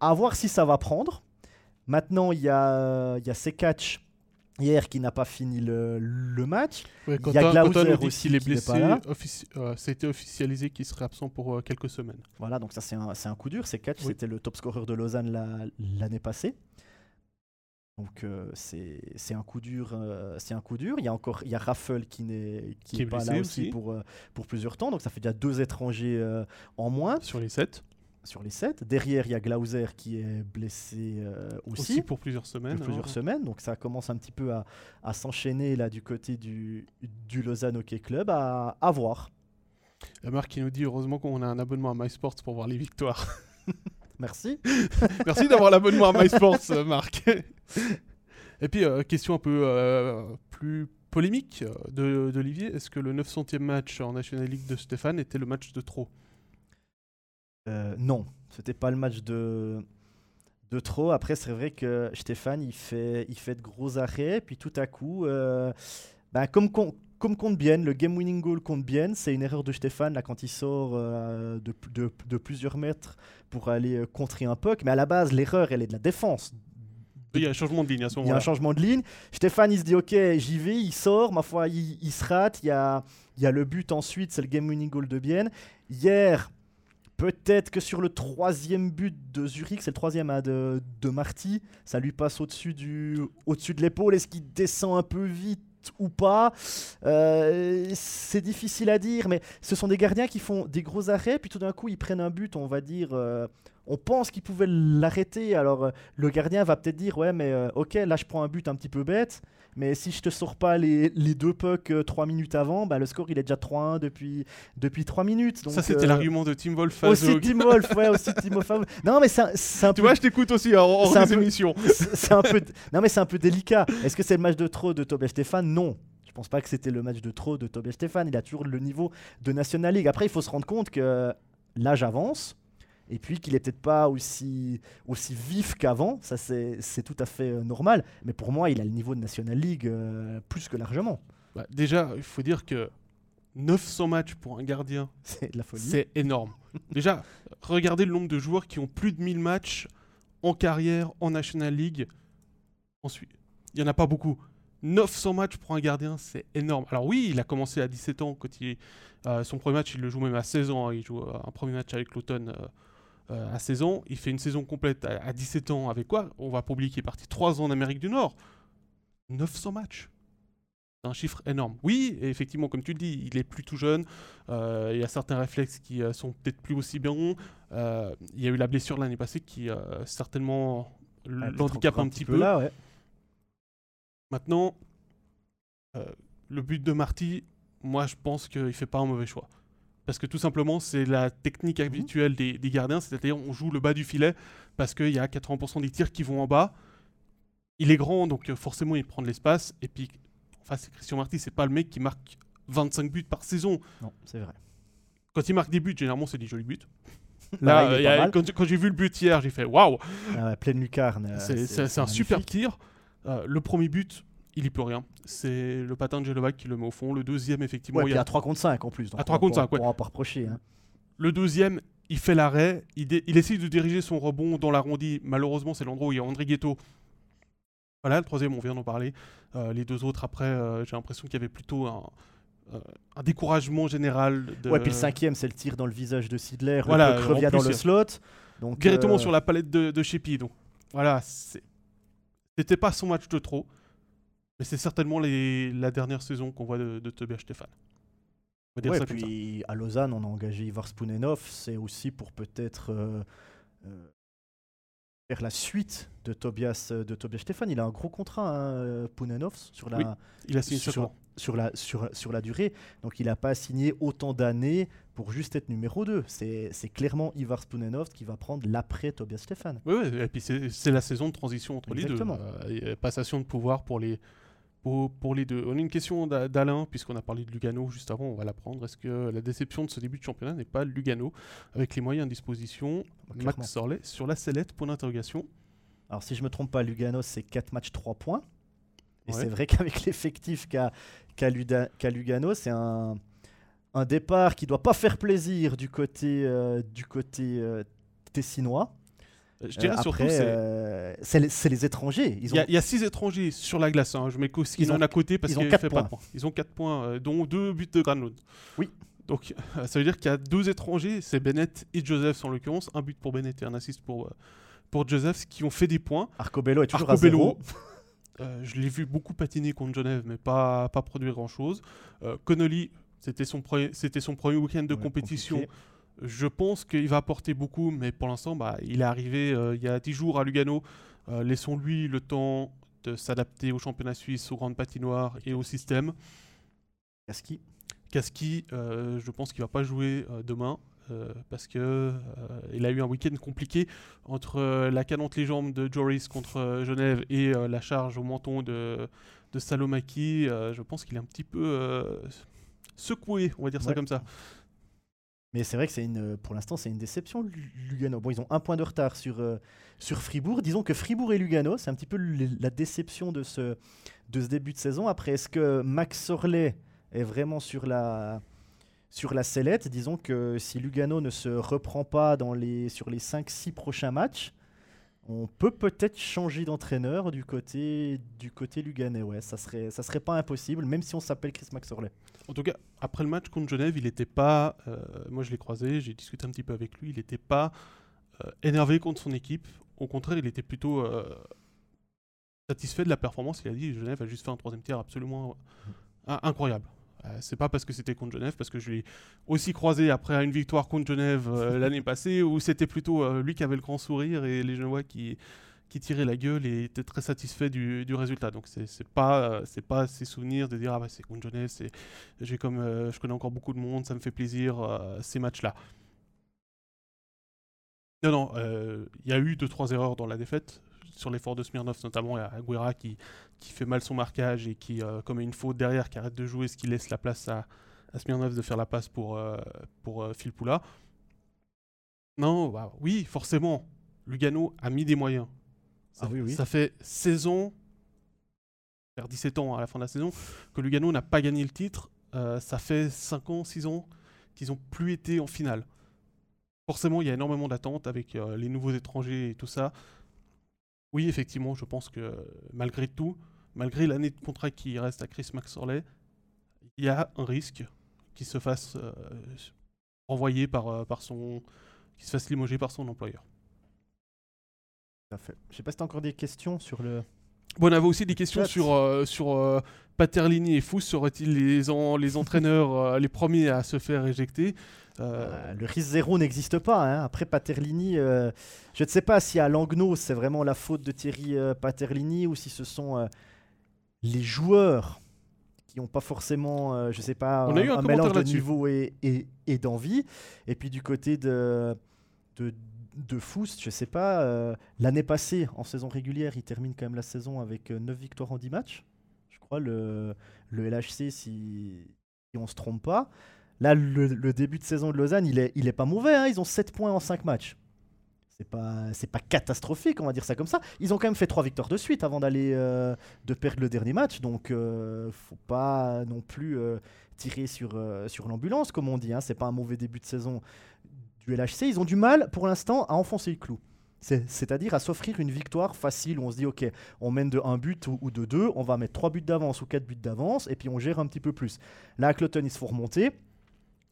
À voir si ça va prendre. Maintenant il y a il y a hier qui n'a pas fini le, le match. Ouais, Il y a Glauser aussi qu'il est blessé. pas là. offici- euh, ça a été officialisé qu'il serait absent pour euh, quelques semaines. Voilà, donc ça c'est un, c'est un coup dur. Sekac Oui. c'était le top scorer de Lausanne la- l'année passée. Donc euh, c'est c'est un coup dur, c'est un coup dur. Il y a encore il y a Raffel qui n'est qui, Qui est est pas là blessé aussi, aussi. pour euh, pour plusieurs temps. Donc ça fait déjà deux étrangers en moins Sur les 7. Sur les sept. Derrière il y a Glauser qui est blessé euh, aussi. Aussi pour plusieurs semaines. plusieurs semaines. Donc ça commence un petit peu à, à s'enchaîner là du côté du, du Lausanne Hockey Club. À, à voir. Il y a Marc qui nous dit heureusement qu'on a un abonnement à MySports pour voir les victoires. Merci. Merci d'avoir l'abonnement à MySports, euh, Marc. Et puis, euh, question un peu euh, plus polémique d'Olivier. Est-ce que le 900e match en National League de Stéphane était le match de trop? Euh, Non, c'était pas le match de, de trop. Après, c'est vrai que Stéphane, il fait, il fait de gros arrêts. Puis tout à coup, euh, ben, comme, comme contre Bien, le game winning goal contre Bien, c'est une erreur de Stéphane là, quand il sort de, de, de, plusieurs mètres pour aller contrer un puck. Mais à la base, l'erreur, elle est de la défense. Il y a un changement de ligne à ce moment Il y a un changement de ligne. Stéphane, il se dit Ok, j'y vais, il sort. Ma foi, il, se rate. Il y a, il y a le but ensuite, c'est le game winning goal de Bienne. Hier, peut-être que sur le troisième but de Zurich, c'est le troisième hein, de, de Marty, ça lui passe au-dessus, du, au-dessus de l'épaule. Est-ce qu'il descend un peu vite ou pas? Euh, c'est difficile à dire, mais ce sont des gardiens qui font des gros arrêts, puis tout d'un coup ils prennent un but, on va dire, euh, on pense qu'ils pouvaient l'arrêter. Alors euh, le gardien va peut-être dire ouais mais ok là je prends un but un petit peu bête. Mais si je te sors pas les, deux pucks 3 euh, minutes avant, bah, le score il est déjà 3-1 depuis, depuis 3 minutes. ça c'était l'argument de Tim Wolf. Aussi Tim Wolf, ouais, aussi Tim Wolf. Non mais c'est un, Tu vois, je t'écoute aussi en, en émissions. C'est un peu, non mais c'est un peu délicat. Est-ce que c'est le match de trop de Tobias Stéphane? Non. Je pense pas que c'était le match de trop de Tobias Stéphane. Il a toujours le niveau de National League. Après, il faut se rendre compte que l'âge avance et puis qu'il n'est peut-être pas aussi, aussi vif qu'avant, ça c'est tout à fait euh, normal. Mais pour moi, il a le niveau de National League euh, plus que largement. Bah, déjà, il faut dire que 900 matchs pour un gardien, c'est énorme. déjà, regardez le nombre de joueurs qui ont plus de 1000 matchs en carrière en National League. Ensuite, il n'y en a pas beaucoup. 900 matchs pour un gardien, c'est énorme. Alors oui, il a commencé à 17 ans. Quand il, euh, son premier match, il le joue même à 16 ans. Hein. Il joue un premier match avec l'automne à 16 ans. Il fait une saison complète à, 17 ans avec quoi? On va pas oublier qu'il est parti 3 ans en Amérique du Nord. 900 matchs. C'est un chiffre énorme. Oui, effectivement, comme tu le dis, il est plus tout jeune. Euh, il y a certains réflexes qui euh, sont peut-être plus aussi bien. il y a eu la blessure l'année passée qui certainement l'handicape un, petit peu. Là, ouais. Maintenant, le but de Marty, moi je pense qu'il fait pas un mauvais choix. Parce que tout simplement, c'est la technique mhm. habituelle des, gardiens, c'est-à-dire on joue le bas du filet parce qu'il y a 80% des tirs qui vont en bas. Il est grand, donc euh, forcément il prend de l'espace. Et puis, enfin, c'est Christian Marty, c'est pas le mec qui marque 25 buts par saison. Non, c'est vrai. Quand il marque des buts, généralement c'est des jolis buts. Là, quand, j'ai vu le but hier, j'ai fait waouh! Ah pleine lucarne. C'est un super tir. Euh, le premier but, il y peut rien. C'est le patin de Jelovac qui le met au fond. Le deuxième, effectivement. il y a 3 contre 5 en plus. à 3 contre 5, ouais. On pas reprocher. Hein. Le deuxième, il fait l'arrêt. Il, essaye de diriger son rebond dans l'arrondi. Malheureusement, c'est l'endroit où il y a André Ghetto. Voilà, le troisième, on vient d'en parler. Euh, les deux autres, après, euh, j'ai l'impression qu'il y avait plutôt un, euh, un découragement général. De... Ouais, puis le cinquième, c'est le tir dans le visage de Sidler. Voilà, le revient dans le slot. Donc, directement sur la palette de, de Sheppy. Donc voilà, c'était pas son match de trop. Mais c'est certainement la dernière saison qu'on voit de, Tobias Stéphane. Ouais, puis à Lausanne, on a engagé Ivar Spounenov. C'est aussi pour peut-être euh, euh, faire la suite de Tobias, euh, de Tobias Stéphane. Il a un gros contrat, hein, Pounenov, sur la, il a signé sur, sur, la, sur, sur la durée. Donc il n'a pas signé autant d'années pour juste être numéro 2. C'est clairement Ivar Spounenov qui va prendre l'après Tobias Stéphane. Oui, et puis c'est la saison de transition entre les deux. passation de pouvoir pour les pour, les deux. On a une question d'Alain, puisqu'on a parlé de Lugano juste avant, on va la prendre. Est-ce que la déception de ce début de championnat n'est pas Lugano, avec les moyens à disposition bah, Max Sorlet sur la sellette, pour l'interrogation. Alors si je me trompe pas, Lugano c'est 4 matchs 3 points. Et c'est vrai qu'avec l'effectif qu'a Lugano, c'est un, un, départ qui doit pas faire plaisir du côté, euh, du côté euh, tessinois. Je dirais euh, surtout, c'est les, les, étrangers. Il y, a six étrangers sur la glace. Hein. Je mets qu'ils ont à côté parce qu'ils fait points. pas de points. Ils ont 4 points, euh, dont deux buts de Granlund. Oui. Donc ça veut dire qu'il y a deux étrangers, c'est Bennett et Joseph en l'occurrence, un but pour Bennett et un assist pour, euh, pour Joseph, qui ont fait des points. Arcobello est toujours à zéro. je l'ai vu beaucoup patiner contre Genève, mais pas, pas produire grand-chose. Connolly, c'était son, son premier week-end de compétition. Je pense qu'il va apporter beaucoup, mais pour l'instant, bah, il est arrivé euh, il y a 10 jours à Lugano. Euh, laissons-lui le temps de s'adapter au championnat suisse, aux grandes patinoires et au système. Kaski Kaski, euh, je pense qu'il va pas jouer demain. parce que il a eu un week-end compliqué entre la canon les jambes de Joris contre Genève et la charge au menton de, de Salomaki. je pense qu'il est un petit peu secoué, on va dire ça comme ça. Mais c'est vrai que une, pour l'instant, c'est une déception, Lugano. Bon, ils ont un point de retard sur, euh, sur Fribourg. Disons que Fribourg et Lugano, c'est un petit peu la déception de ce, de ce début de saison. Après, est-ce que Max Sorley est vraiment sur la, sur la sellette? Disons que si Lugano ne se reprend pas dans les, sur les 5-6 prochains matchs, on peut peut-être changer d'entraîneur du côté du côté luganais. Ouais, ça serait ça serait pas impossible, même si on s'appelle Chris Maxorley. En tout cas, après le match contre Genève, il n'était pas. Euh, moi, je l'ai croisé, j'ai discuté un petit peu avec lui. Il n'était pas euh, énervé contre son équipe. Au contraire, il était plutôt euh, satisfait de la performance. Il a dit Genève a juste fait un troisième tiers absolument incroyable. c'est pas parce que c'était contre Genève, parce que je l'ai aussi croisé après une victoire contre Genève l'année passée, où c'était plutôt lui qui avait le grand sourire et les Genevois qui, qui tirait la gueule et était très satisfait du, résultat. Donc c'est pas c'est pas ses souvenirs de dire ah bah c'est Genève, c'est j'ai comme euh, je connais encore beaucoup de monde, ça me fait plaisir euh, ces matchs-là. Non non, euh, il y a eu deux trois erreurs dans la défaite sur l'effort de Smirnov notamment. Il y qui qui fait mal son marquage et qui commet une faute derrière, qui arrête de jouer, ce qui laisse la place à, à Smirnov de faire la passe pour pour Phil Poula. Non, bah, oui, forcément, Lugano a mis des moyens. Ça, ah ça fait 16 ans, vers 17 ans à la fin de la saison, que Lugano n'a pas gagné le titre. Euh, ça fait 5 ans, 6 ans qu'ils n'ont plus été en finale. Forcément, il y a énormément d'attentes avec euh, les nouveaux étrangers et tout ça. Oui, effectivement, je pense que malgré tout, malgré l'année de contrat qui reste à Chris Maxorley, il y a un risque qu'il se fasse euh, renvoyer par, par son. qu'il se fasse limoger par son employeur. Je Je sais pas si tu as encore des questions sur le. Bon, on avait aussi des questions sur, euh, sur euh, Paterlini et Fous. Seraient-ils les, les entraîneurs euh, les premiers à se faire éjecter Le risque zéro n'existe pas. Hein. Après Paterlini, je ne sais pas si à Langnau c'est vraiment la faute de Thierry Paterlini ou si ce sont les joueurs qui n'ont pas forcément, je sais pas, on a eu un, mélange de niveau et, et, et d'envie. Et puis du côté de, de de fou, je sais pas. Euh, l'année passée, en saison régulière, il termine quand même la saison avec 9 euh, victoires en 10 matchs. Je crois, le, le LHC, si, si on se trompe pas. Là, le, début de saison de Lausanne, il est, il est pas mauvais. Hein. ils ont 7 points en 5 matchs. C'est pas, c'est pas catastrophique, on va dire ça comme ça. Ils ont quand même fait 3 victoires de suite avant d'aller euh, de perdre le dernier match. Donc, faut pas non plus tirer sur, sur l'ambulance, comme on dit. Hein. C'est pas un mauvais début de saison du LHC, ils ont du mal pour l'instant à enfoncer le clou. C'est-à-dire à, s'offrir une victoire facile où on se dit, OK, on mène de un but ou, de deux, on va mettre trois buts d'avance ou quatre buts d'avance, et puis on gère un petit peu plus. Là, à Cloton, ils se font remonter.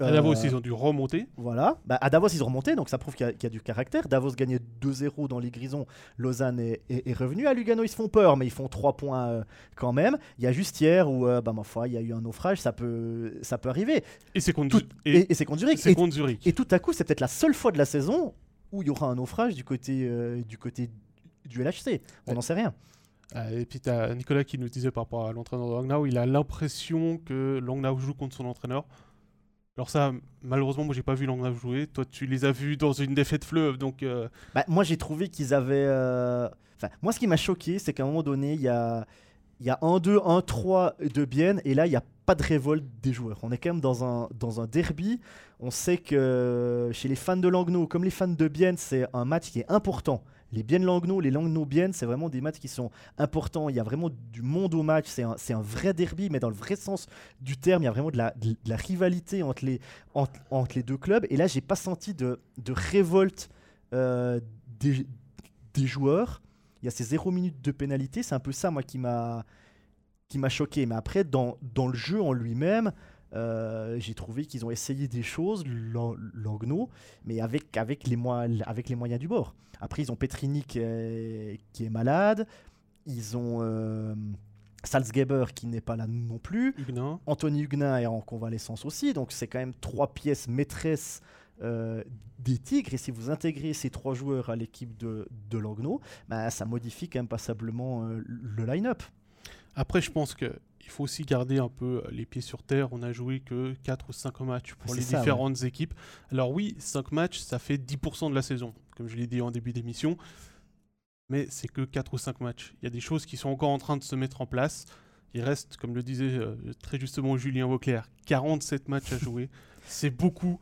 À Davos, euh, ils ont dû remonter. Voilà. Bah, à Davos, ils ont remonté, donc ça prouve qu'il y, a du caractère. Davos gagnait 2-0 dans les Grisons. Lausanne est, revenu. À Lugano, ils se font peur, mais ils font 3 points euh, quand même. Il y a juste hier où, euh, bah, ma foi, il y a eu un naufrage. Ça peut, ça peut arriver. Et c'est contre, et, c'est contre Zurich. Et, contre Zurich. Et tout à coup, c'est peut-être la seule fois de la saison où il y aura un naufrage du côté, du, côté du LHC. On n'en sait rien. Et puis tu as Nicolas qui nous disait par rapport à l'entraîneur de Langnau, il a l'impression que Langnau joue contre son entraîneur. Alors ça, malheureusement, moi j'ai pas vu Langnau jouer. Toi, tu les as vus dans une défaite fleuve, donc. Euh, bah, moi, j'ai trouvé qu'ils avaient. Euh, enfin, moi, ce qui m'a choqué, c'est qu'à un moment donné, il y a, il y a un 2, un 3 de Bienne, et là, il n'y a pas de révolte des joueurs. On est quand même dans un, dans un derby. On sait que chez les fans de Langnau, comme les fans de Bienne, c'est un match qui est important les Bien Langnau, les Langnau Bien, c'est vraiment des matchs qui sont importants. Il y a vraiment du monde au match. C'est un, vrai derby, mais dans le vrai sens du terme. Il y a vraiment de la, rivalité entre les, deux clubs. Et là, j'ai pas senti de, révolte euh, des, joueurs. Il y a ces zéro minutes de pénalité. C'est un peu ça, moi, qui m'a choqué. Mais après, dans le jeu en lui-même, euh, j'ai trouvé qu'ils ont essayé des choses, Langnau, mais avec, avec, les avec les moyens du bord. Après, ils ont Petrini qui est, qui est malade. Ils ont euh, Salzgeber qui n'est pas là non plus. Anthony Huguenin est en convalescence aussi. Donc, c'est quand même trois pièces maîtresses euh, des Tigres. Et si vous intégrez ces trois joueurs à l'équipe de, de Langnau, bah, ça modifie quand même passablement le line-up. Après, je pense qu'il il faut aussi garder un peu les pieds sur terre. On a joué que 4 ou 5 matchs pour les différentes équipes. Alors oui, 5 matchs, ça fait 10% de la saison, comme je l'ai dit en début d'émission. Mais c'est que 4 ou 5 matchs. Il y a des choses qui sont encore en train de se mettre en place. Il reste, comme le disait euh, très justement Julien Vauclair, 47 matchs à jouer. c'est beaucoup.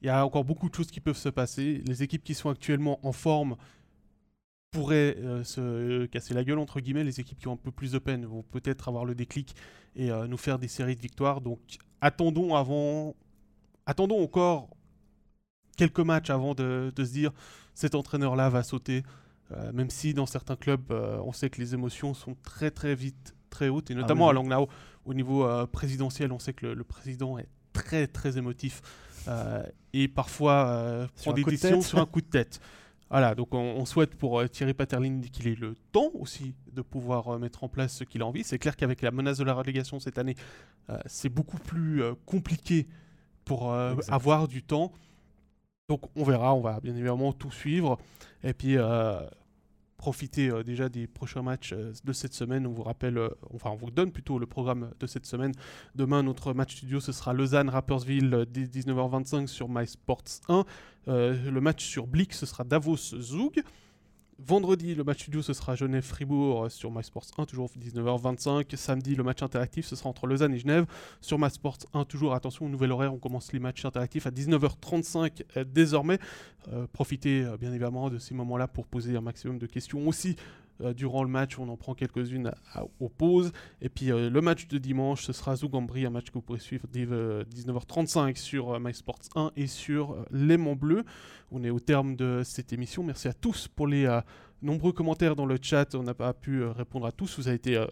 Il y a encore beaucoup de choses qui peuvent se passer. Les équipes qui sont actuellement en forme pourraient euh, se casser la gueule, entre guillemets. Les équipes qui ont un peu plus de peine vont peut-être avoir le déclic et euh, nous faire des séries de victoires. Donc attendons avant. Attendons encore quelques matchs avant de, se dire cet entraîneur-là va sauter. même si dans certains clubs, on sait que les émotions sont très très vite très haute, et ah notamment à Langnau, au niveau euh, présidentiel, on sait que le, président est très très émotif euh, et parfois euh, prend des décisions sur un coup de tête. Voilà, donc on, souhaite pour Thierry Paterlin qu'il ait le temps aussi de pouvoir mettre en place ce qu'il a envie. C'est clair qu'avec la menace de la relégation cette année, c'est beaucoup plus compliqué pour avoir du temps. Donc on verra, on va bien évidemment tout suivre. Et puis profiter euh, déjà des prochains matchs euh, de cette semaine. On vous rappelle, euh, enfin on vous donne plutôt le programme de cette semaine. Demain, notre match studio, ce sera Lausanne-Rappersville dès 19h25 sur MySports 1. le match sur Blick, ce sera Davos-Zug. Vendredi, le match studio, ce sera Genève-Fribourg sur MySports 1, toujours 19h25. Samedi, le match interactif, ce sera entre Lausanne et Genève. Sur MySports 1, toujours, attention, au nouvel horaire, on commence les matchs interactifs à 19h35 euh, désormais. Euh, profitez euh, bien évidemment de ces moments-là pour poser un maximum de questions aussi euh, durant le match, on en prend quelques-unes aux pauses. Et puis euh, le match de dimanche, ce sera Zougambri, un match que vous pourrez suivre dès 19h35 euh, sur MySports 1 et sur Léman Bleu. On est au terme de cette émission. Merci à tous pour les nombreux commentaires dans le chat. On n'a pas pu répondre à tous. Vous avez été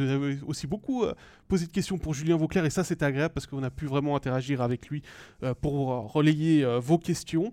vous avez aussi beaucoup euh, posé de questions pour Julien Vauclair et ça c'est agréable parce qu'on a pu vraiment interagir avec lui euh, pour relayer euh, vos questions.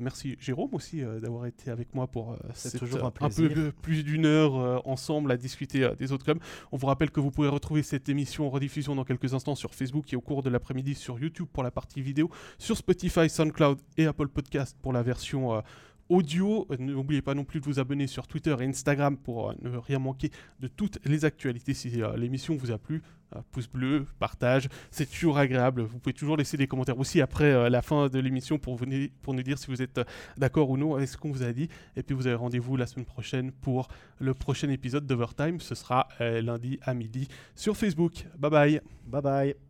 merci Jérôme aussi d'avoir été avec moi pour toujours un, un, peu plus d'une heure ensemble à discuter des autres clubs. On vous rappelle que vous pouvez retrouver cette émission en rediffusion dans quelques instants sur Facebook et au cours de l'après-midi sur YouTube pour la partie vidéo, sur Spotify, SoundCloud et Apple Podcast pour la version audio. N'oubliez pas non plus de vous abonner sur Twitter et Instagram pour euh, ne rien manquer de toutes les actualités. Si euh, l'émission vous a plu, euh, pouce bleu, partage, c'est toujours agréable. Vous pouvez toujours laisser des commentaires aussi après la fin de l'émission pour, pour nous dire si vous êtes d'accord ou non avec ce qu'on vous a dit. Et puis vous avez rendez-vous la semaine prochaine pour le prochain épisode d'Overtime. Ce sera lundi à midi sur Facebook. Bye bye. Bye bye.